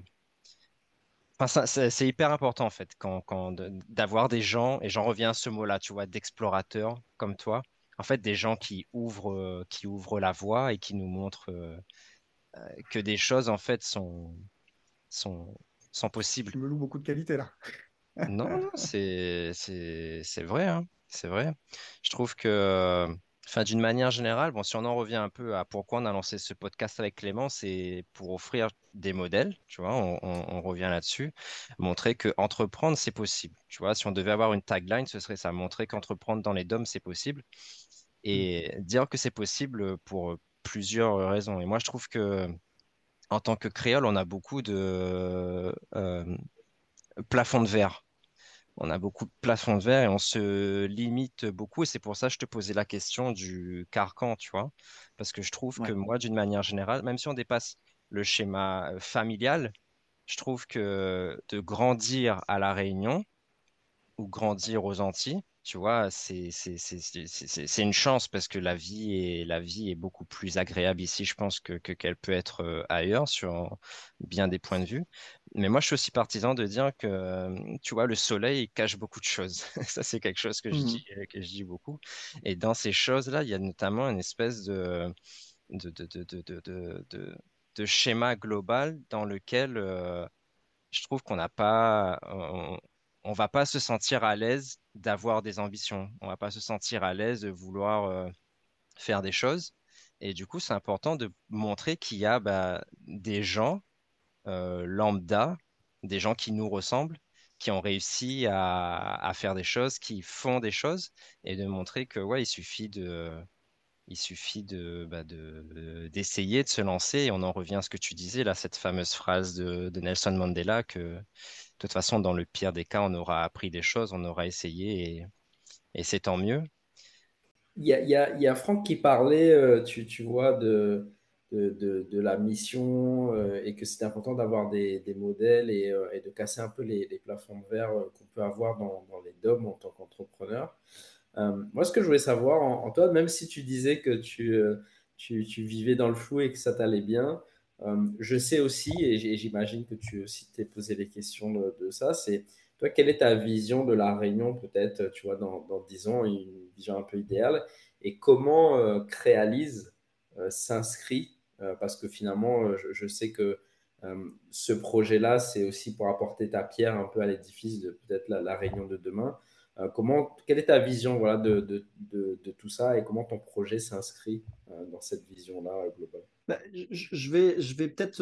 c'est hyper important en fait quand, d'avoir des gens, et j'en reviens à ce mot-là, tu vois, d'explorateurs comme toi, en fait des gens qui ouvrent, euh, qui ouvrent la voie et qui nous montrent euh, euh, que des choses en fait sont, sont, sont possibles. Tu me loues beaucoup de qualité là. non, c'est vrai, hein, c'est vrai. Je trouve que Enfin, d'une manière générale, bon, si on en revient un peu à pourquoi on a lancé ce podcast avec Clément, c'est pour offrir des modèles, tu vois, on, revient là-dessus, montrer que entreprendre, c'est possible. Tu vois, si on devait avoir une tagline, ce serait ça, montrer qu'entreprendre dans les DOM, c'est possible. Et dire que c'est possible pour plusieurs raisons. Et moi, je trouve que en tant que créole, on a beaucoup de euh, plafonds de verre on a beaucoup de plafonds de verre et on se limite beaucoup. Et c'est pour ça que je te posais la question du carcan, tu vois. Parce que je trouve que moi, d'une manière générale, même si on dépasse le schéma euh, familial, je trouve que de grandir à La Réunion ou grandir aux Antilles, tu vois, c'est une chance parce que la vie est, la vie est beaucoup plus agréable ici, je pense, que qu'elle peut être ailleurs sur bien des points de vue. Mais moi, je suis aussi partisan de dire que, tu vois, le soleil cache beaucoup de choses. Ça, c'est quelque chose que je, mmh dis, que je dis beaucoup. Et dans ces choses-là, il y a notamment une espèce de, de, de, de, de schéma global dans lequel euh, je trouve qu'on n'a pas, on va pas se sentir à l'aise d'avoir des ambitions. On va pas se sentir à l'aise de vouloir euh, faire des choses. Et du coup, c'est important de montrer qu'il y a bah, des gens euh, lambda, des gens qui nous ressemblent, qui ont réussi à, faire des choses, qui font des choses, et de montrer que ouais, il suffit de, il suffit de, bah, d'essayer de, se lancer. Et on en revient à ce que tu disais là, cette fameuse phrase de, de Nelson Mandela que de toute façon, dans le pire des cas, on aura appris des choses, on aura essayé et, c'est tant mieux. Il y a, Franck qui parlait, euh, tu, vois, de, de, la mission euh, et que c'était important d'avoir des, modèles et, euh, et, de casser un peu les, les plafonds verre qu'on peut avoir dans, les DOM en tant qu'entrepreneur. moi, ce que je voulais savoir, Antoine, même si tu disais que tu, tu, tu vivais dans le flou et que ça t'allait bien, euh, je sais aussi, et j'imagine que tu aussi t'es posé les questions de, ça, c'est toi, quelle est ta vision de la Réunion, peut-être, tu vois, dans, dans 10 ans, une vision un peu idéale, et comment euh, Créalise euh, s'inscrit, parce que finalement, je, sais que ce projet-là, c'est aussi pour apporter ta pierre un peu à l'édifice de peut-être la, réunion de demain. Comment, quelle est ta vision voilà, de, tout ça et comment ton projet s'inscrit dans cette vision-là globale? Bah, je vais, peut-être,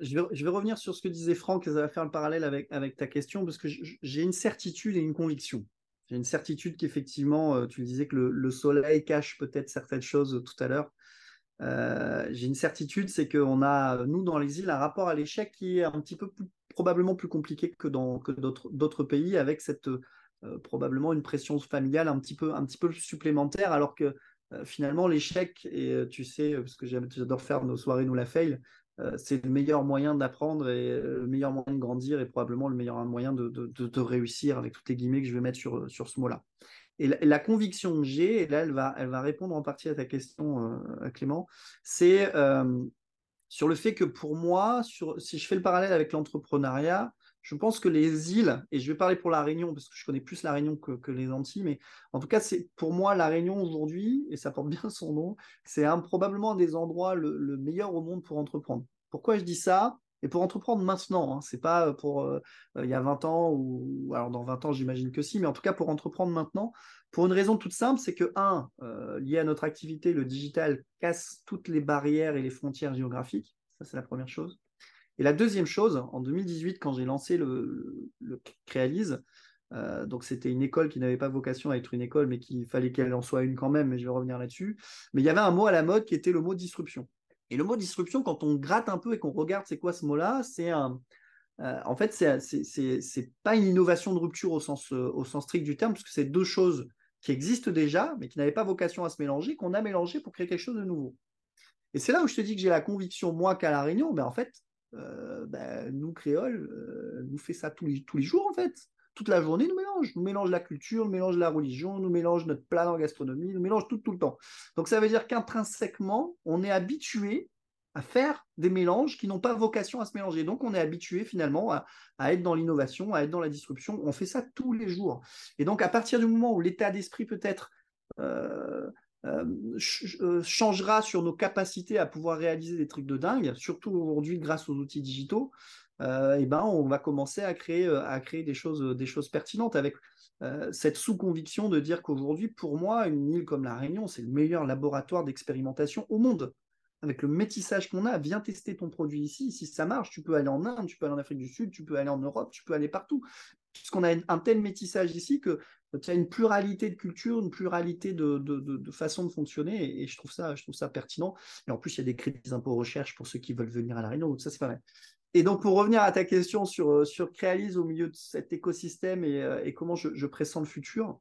je, vais, revenir sur ce que disait Franck, et ça va faire le parallèle avec, ta question, parce que j'ai une certitude et une conviction. J'ai une certitude qu'effectivement, tu disais que le, soleil cache peut-être certaines choses tout à l'heure. J'ai une certitude, c'est qu'on a, nous, dans l'exil, un rapport à l'échec qui est un petit peu plus, probablement plus compliqué que dans que d'autres pays, avec cette probablement une pression familiale un petit peu, un petit peu supplémentaire, alors que finalement, l'échec, et tu sais, parce que j'adore faire nos soirées, nous la fail, euh, c'est le meilleur moyen d'apprendre et euh, le meilleur moyen de grandir et probablement le meilleur moyen de, réussir avec toutes les guillemets que je vais mettre sur, sur ce mot-là. Et la, conviction que j'ai, et là elle va, elle va répondre en partie à ta question, euh, Clément, c'est sur le fait que pour moi, sur, si je fais le parallèle avec l'entrepreneuriat, je pense que les îles, et je vais parler pour la Réunion parce que je connais plus la Réunion que, les Antilles, mais en tout cas, c'est pour moi la Réunion aujourd'hui, et ça porte bien son nom, c'est probablement un des endroits le, meilleur au monde pour entreprendre. Pourquoi je dis ça? Et pour entreprendre maintenant, hein, c'est pas pour euh, il y a 20 ans ou alors dans 20 ans, j'imagine que si, mais en tout cas pour entreprendre maintenant, pour une raison toute simple, c'est que un, euh, lié à notre activité, le digital casse toutes les barrières et les frontières géographiques. Ça, c'est la première chose. Et la deuxième chose, en 2018, quand j'ai lancé le, Créalise, euh, donc c'était une école qui n'avait pas vocation à être une école, mais qu'il fallait qu'elle en soit une quand même, mais je vais revenir là-dessus. Mais il y avait un mot à la mode qui était le mot disruption. Et le mot disruption, quand on gratte un peu et qu'on regarde c'est quoi ce mot-là, c'est un... Euh, en fait, c'est pas une innovation de rupture au sens, euh, au sens strict du terme, parce que c'est deux choses qui existent déjà, mais qui n'avaient pas vocation à se mélanger, qu'on a mélangé pour créer quelque chose de nouveau. Et c'est là où je te dis que j'ai la conviction, moi, qu'à La Réunion, ben, en fait, euh, ben, nous, créoles, euh, nous fait ça tous les, tous les jours, en fait. Toute la journée, nous mélange. Nous mélange la culture, nous mélange la religion, nous mélange notre plat la gastronomie, nous mélange tout, tout le temps. Donc, ça veut dire qu'intrinsèquement, on est habitué à faire des mélanges qui n'ont pas vocation à se mélanger. Donc, on est habitué finalement à, être dans l'innovation, à être dans la disruption. On fait ça tous les jours. Et donc, à partir du moment où l'état d'esprit peut-être euh, euh, euh, changera sur nos capacités à pouvoir réaliser des trucs de dingue, surtout aujourd'hui grâce aux outils digitaux, euh, ben on va commencer à créer, à créer des, choses, des choses pertinentes avec cette sous-conviction de dire qu'aujourd'hui, pour moi, une île comme la Réunion, c'est le meilleur laboratoire d'expérimentation au monde avec le métissage qu'on a, viens tester ton produit ici. Si ça marche, tu peux aller en Inde, tu peux aller en Afrique du Sud, tu peux aller en Europe, tu peux aller partout. Puisqu'on a un tel métissage ici que tu as une pluralité de cultures, une pluralité de, de, de, façons de fonctionner, et, je, trouve ça, je trouve ça pertinent. Et en plus, il y a des crédits impôts recherche pour ceux qui veulent venir à la Réunion, donc ça, c'est pas. Et donc, pour revenir à ta question sur, euh, sur Créalise au milieu de cet écosystème et, euh, et comment je, je, pressens le futur,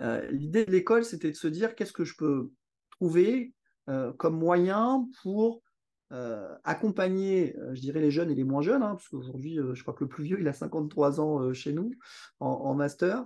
euh, l'idée de l'école, c'était de se dire qu'est-ce que je peux trouver euh, comme moyen pour euh, accompagner, euh, je dirais, les jeunes et les moins jeunes, hein, parce qu'aujourd'hui, je crois que le plus vieux, il a 53 ans chez nous en, master,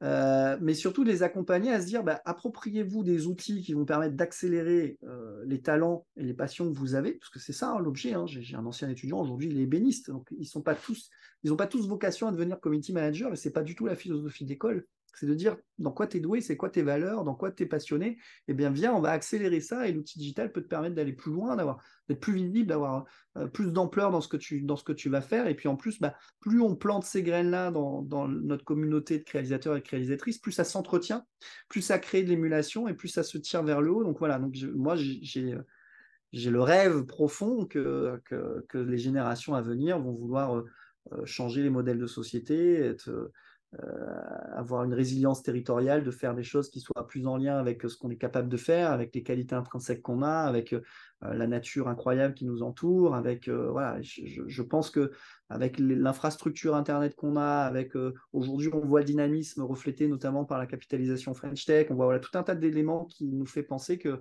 mais surtout les accompagner à se dire, bah, appropriez-vous des outils qui vont permettre d'accélérer les talents et les passions que vous avez, parce que c'est ça hein, l'objet. Hein. J'ai un ancien étudiant, aujourd'hui, il est ébéniste, donc ils n'ont pas, tous, pas tous vocation à devenir community manager, et ce n'est pas du tout la philosophie d'école c'est de dire dans quoi tu es doué, c'est quoi tes valeurs, dans quoi tu es passionné, eh bien viens, on va accélérer ça et l'outil digital peut te permettre d'aller plus loin, d'avoir d'être plus visible, d'avoir euh, plus d'ampleur dans ce que tu vas faire et puis en plus bah, plus on plante ces graines là dans, notre communauté de réalisateurs et de réalisatrices, plus ça s'entretient, plus ça crée de l'émulation et plus ça se tire vers le haut. Donc voilà, moi j'ai j'ai le rêve profond que, les générations à venir vont vouloir euh, euh, changer les modèles de société, être euh, avoir une résilience territoriale, de faire des choses qui soient plus en lien avec ce qu'on est capable de faire, avec les qualités intrinsèques qu'on a, avec euh, la nature incroyable qui nous entoure, avec euh, voilà, je, pense que avec l'infrastructure internet qu'on a, avec aujourd'hui on voit le dynamisme reflété notamment par la capitalisation French Tech, on voit voilà, tout un tas d'éléments qui nous fait penser que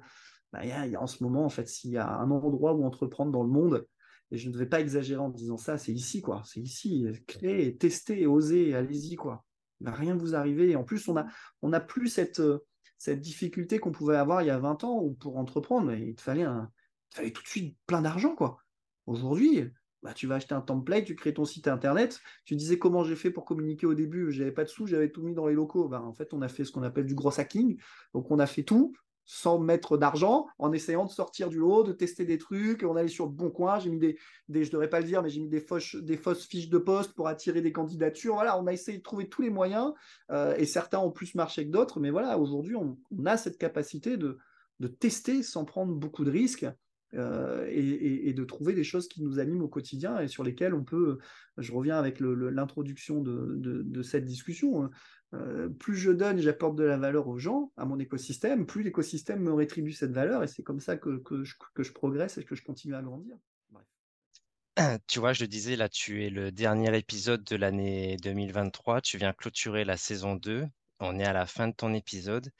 bah, en ce moment en fait s'il y a un endroit où entreprendre dans le monde, et je ne vais pas exagérer en disant ça, c'est ici, quoi. C'est ici. Créer, tester, oser, allez-y, quoi. Il ne va rien vous arriver. En plus, on n'a plus cette, euh, cette difficulté qu'on pouvait avoir il y a 20 ans pour entreprendre, il fallait, il fallait tout de suite plein d'argent, quoi. Aujourd'hui, bah, tu vas acheter un template, tu crées ton site internet. Tu disais comment j'ai fait pour communiquer au début. J'avais pas de sous, j'avais tout mis dans les locaux. Bah, en fait, on a fait ce qu'on appelle du gros hacking. Donc, on a fait tout sans mettre d'argent, en essayant de sortir du lot, de tester des trucs. On allait sur le bon coin, j'ai mis des, je ne devrais pas le dire, mais j'ai mis des fausses, fiches de poste pour attirer des candidatures. Voilà, on a essayé de trouver tous les moyens euh, et certains ont plus marché que d'autres. Mais voilà, aujourd'hui, on, a cette capacité de, tester sans prendre beaucoup de risques. Euh, et, de trouver des choses qui nous animent au quotidien et sur lesquelles on peut, je reviens avec l'introduction de, de, cette discussion, hein. Plus je donne, j'apporte de la valeur aux gens, à mon écosystème, plus l'écosystème me rétribue cette valeur et c'est comme ça que, je, progresse et que je continue à grandir. Tu vois, je disais, là, tu es le dernier épisode de l'année 2023, tu viens clôturer la saison 2, on est à la fin de ton épisode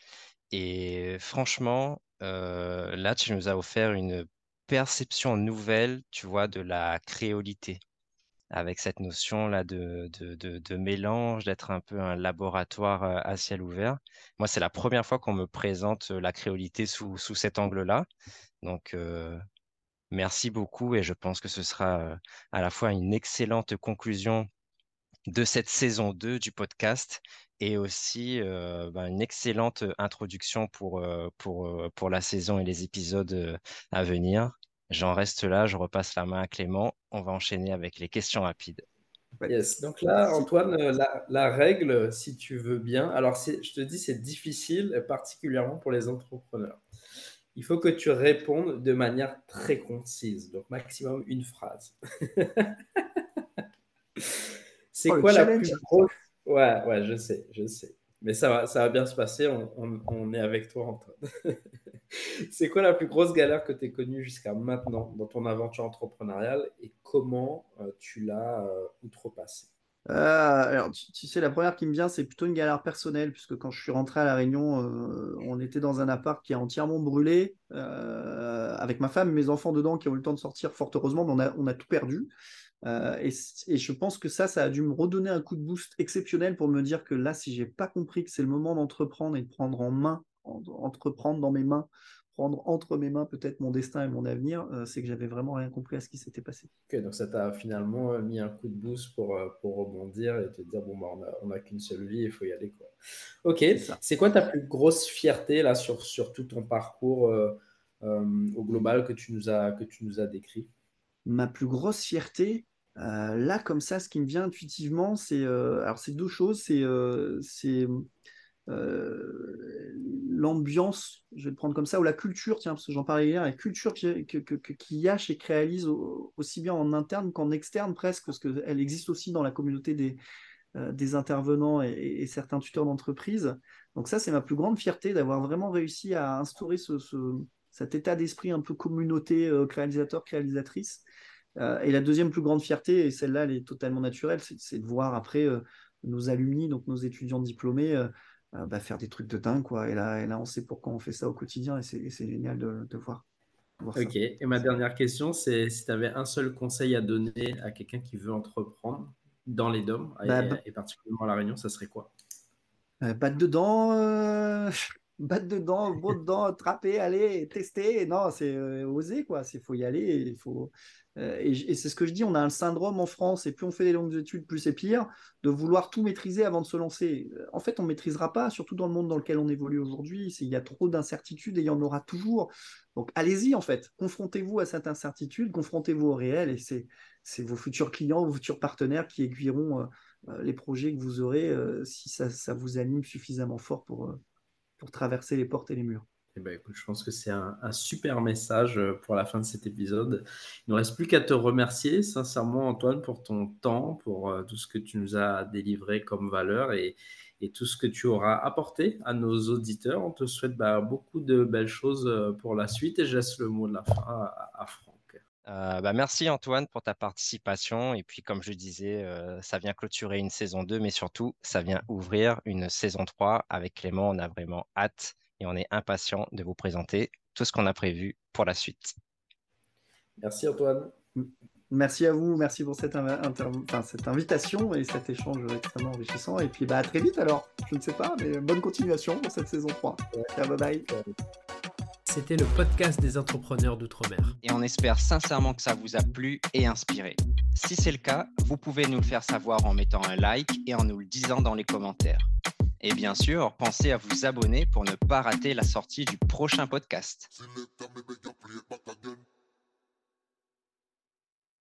et franchement, là, tu nous as offert une perception nouvelle, tu vois, de la créolité, avec cette notion-là de, de, mélange, d'être un peu un laboratoire à ciel ouvert. Moi, c'est la première fois qu'on me présente la créolité sous, cet angle-là. Donc, merci beaucoup et je pense que ce sera à la fois une excellente conclusion de cette saison 2 du podcast et aussi bah, une excellente introduction pour la saison et les épisodes à venir. J'en reste là, je repasse la main à Clément. On va enchaîner avec les questions rapides. Yes. Donc là, Antoine, la, la, règle, si tu veux bien, alors je te dis, c'est difficile, particulièrement pour les entrepreneurs. Il faut que tu répondes de manière très concise, donc maximum une phrase. c'est oh, quoi la plus grosse? Ouais, ouais, je sais, je sais. Mais ça va, ça va bien se passer. On, est avec toi, Antoine. c'est quoi la plus grosse galère que tu as connue jusqu'à maintenant dans ton aventure entrepreneuriale et comment euh, tu l'as euh, outrepassée? Euh, alors, tu, sais, la première qui me vient, c'est plutôt une galère personnelle, puisque quand je suis rentré à La Réunion, on était dans un appart qui a entièrement brûlé, avec ma femme, mes enfants dedans qui ont eu le temps de sortir, fort heureusement, mais on a tout perdu. Euh, et, je pense que ça, ça a dû me redonner un coup de boost exceptionnel pour me dire que là, si j'ai pas compris que c'est le moment d'entreprendre et de prendre en main, entreprendre dans mes mains, prendre entre mes mains peut-être mon destin et mon avenir, euh, c'est que j'avais vraiment rien compris à ce qui s'était passé. Ok, donc ça t'a finalement euh, mis un coup de boost pour, pour rebondir et te dire bon, bah, on n'a qu'une seule vie, il faut y aller. Quoi. Ok, c'est quoi ta plus grosse fierté là sur, sur tout ton parcours au global que tu nous as, que tu nous as décrit? Ma plus grosse fierté, euh, là, comme ça, ce qui me vient intuitivement, c'est euh, alors c'est deux choses. C'est euh, l'ambiance, je vais le prendre comme ça, ou la culture, tiens, parce que j'en parlais hier, la culture qu'il y a chez Créalise, aussi bien en interne qu'en externe presque, parce qu'elle existe aussi dans la communauté des intervenants et, certains tuteurs d'entreprise. Donc ça, c'est ma plus grande fierté d'avoir vraiment réussi à instaurer ce, cet état d'esprit un peu communauté réalisateur, réalisatrice euh, et la deuxième plus grande fierté, et celle-là, elle est totalement naturelle, c'est de voir après euh, nos alumni, donc nos étudiants diplômés, euh, bah, faire des trucs de dingue. Quoi. Et, là, et là, on sait pourquoi on fait ça au quotidien, et c'est génial de, voir. ok, et ma dernière question, c'est si tu avais un seul conseil à donner à quelqu'un qui veut entreprendre dans les DOM, bah, et, bah et, particulièrement à La Réunion, ça serait quoi? Battre dedans battre dedans, beau dedans, trapper, aller, tester. Non, c'est oser, quoi. Il faut y aller. Il faut, euh, et, c'est ce que je dis, on a un syndrome en France, et plus on fait des longues études, plus c'est pire, de vouloir tout maîtriser avant de se lancer. Euh, en fait, on ne maîtrisera pas, surtout dans le monde dans lequel on évolue aujourd'hui. Il y a trop d'incertitudes et il y en aura toujours. Donc allez-y, en fait, confrontez-vous à cette incertitude, confrontez-vous au réel, et c'est vos futurs clients, vos futurs partenaires qui aiguilleront euh, les projets que vous aurez si ça, vous anime suffisamment fort pour, pour traverser les portes et les murs. Eh ben, je pense que c'est un, super message euh, pour la fin de cet épisode. Il ne reste plus qu'à te remercier sincèrement, Antoine, pour ton temps, pour euh, tout ce que tu nous as délivré comme valeur et, tout ce que tu auras apporté à nos auditeurs. On te souhaite bah, beaucoup de belles choses euh, pour la suite et je laisse le mot de la fin à, Franck. Bah merci Antoine pour ta participation. Et puis, comme je disais, ça vient clôturer une saison 2, mais surtout, ça vient ouvrir une saison 3 avec Clément. On a vraiment hâte et on est impatient de vous présenter tout ce qu'on a prévu pour la suite. Merci Antoine. Merci à vous, merci pour cette, cette invitation et cet échange extrêmement enrichissant. Et puis bah, à très vite alors, je ne sais pas, mais bonne continuation pour cette saison 3. bye bye. C'était le podcast des entrepreneurs d'outre-mer. Et on espère sincèrement que ça vous a plu et inspiré. Si c'est le cas, vous pouvez nous le faire savoir en mettant un like et en nous le disant dans les commentaires. Et bien sûr, pensez à vous abonner pour ne pas rater la sortie du prochain podcast.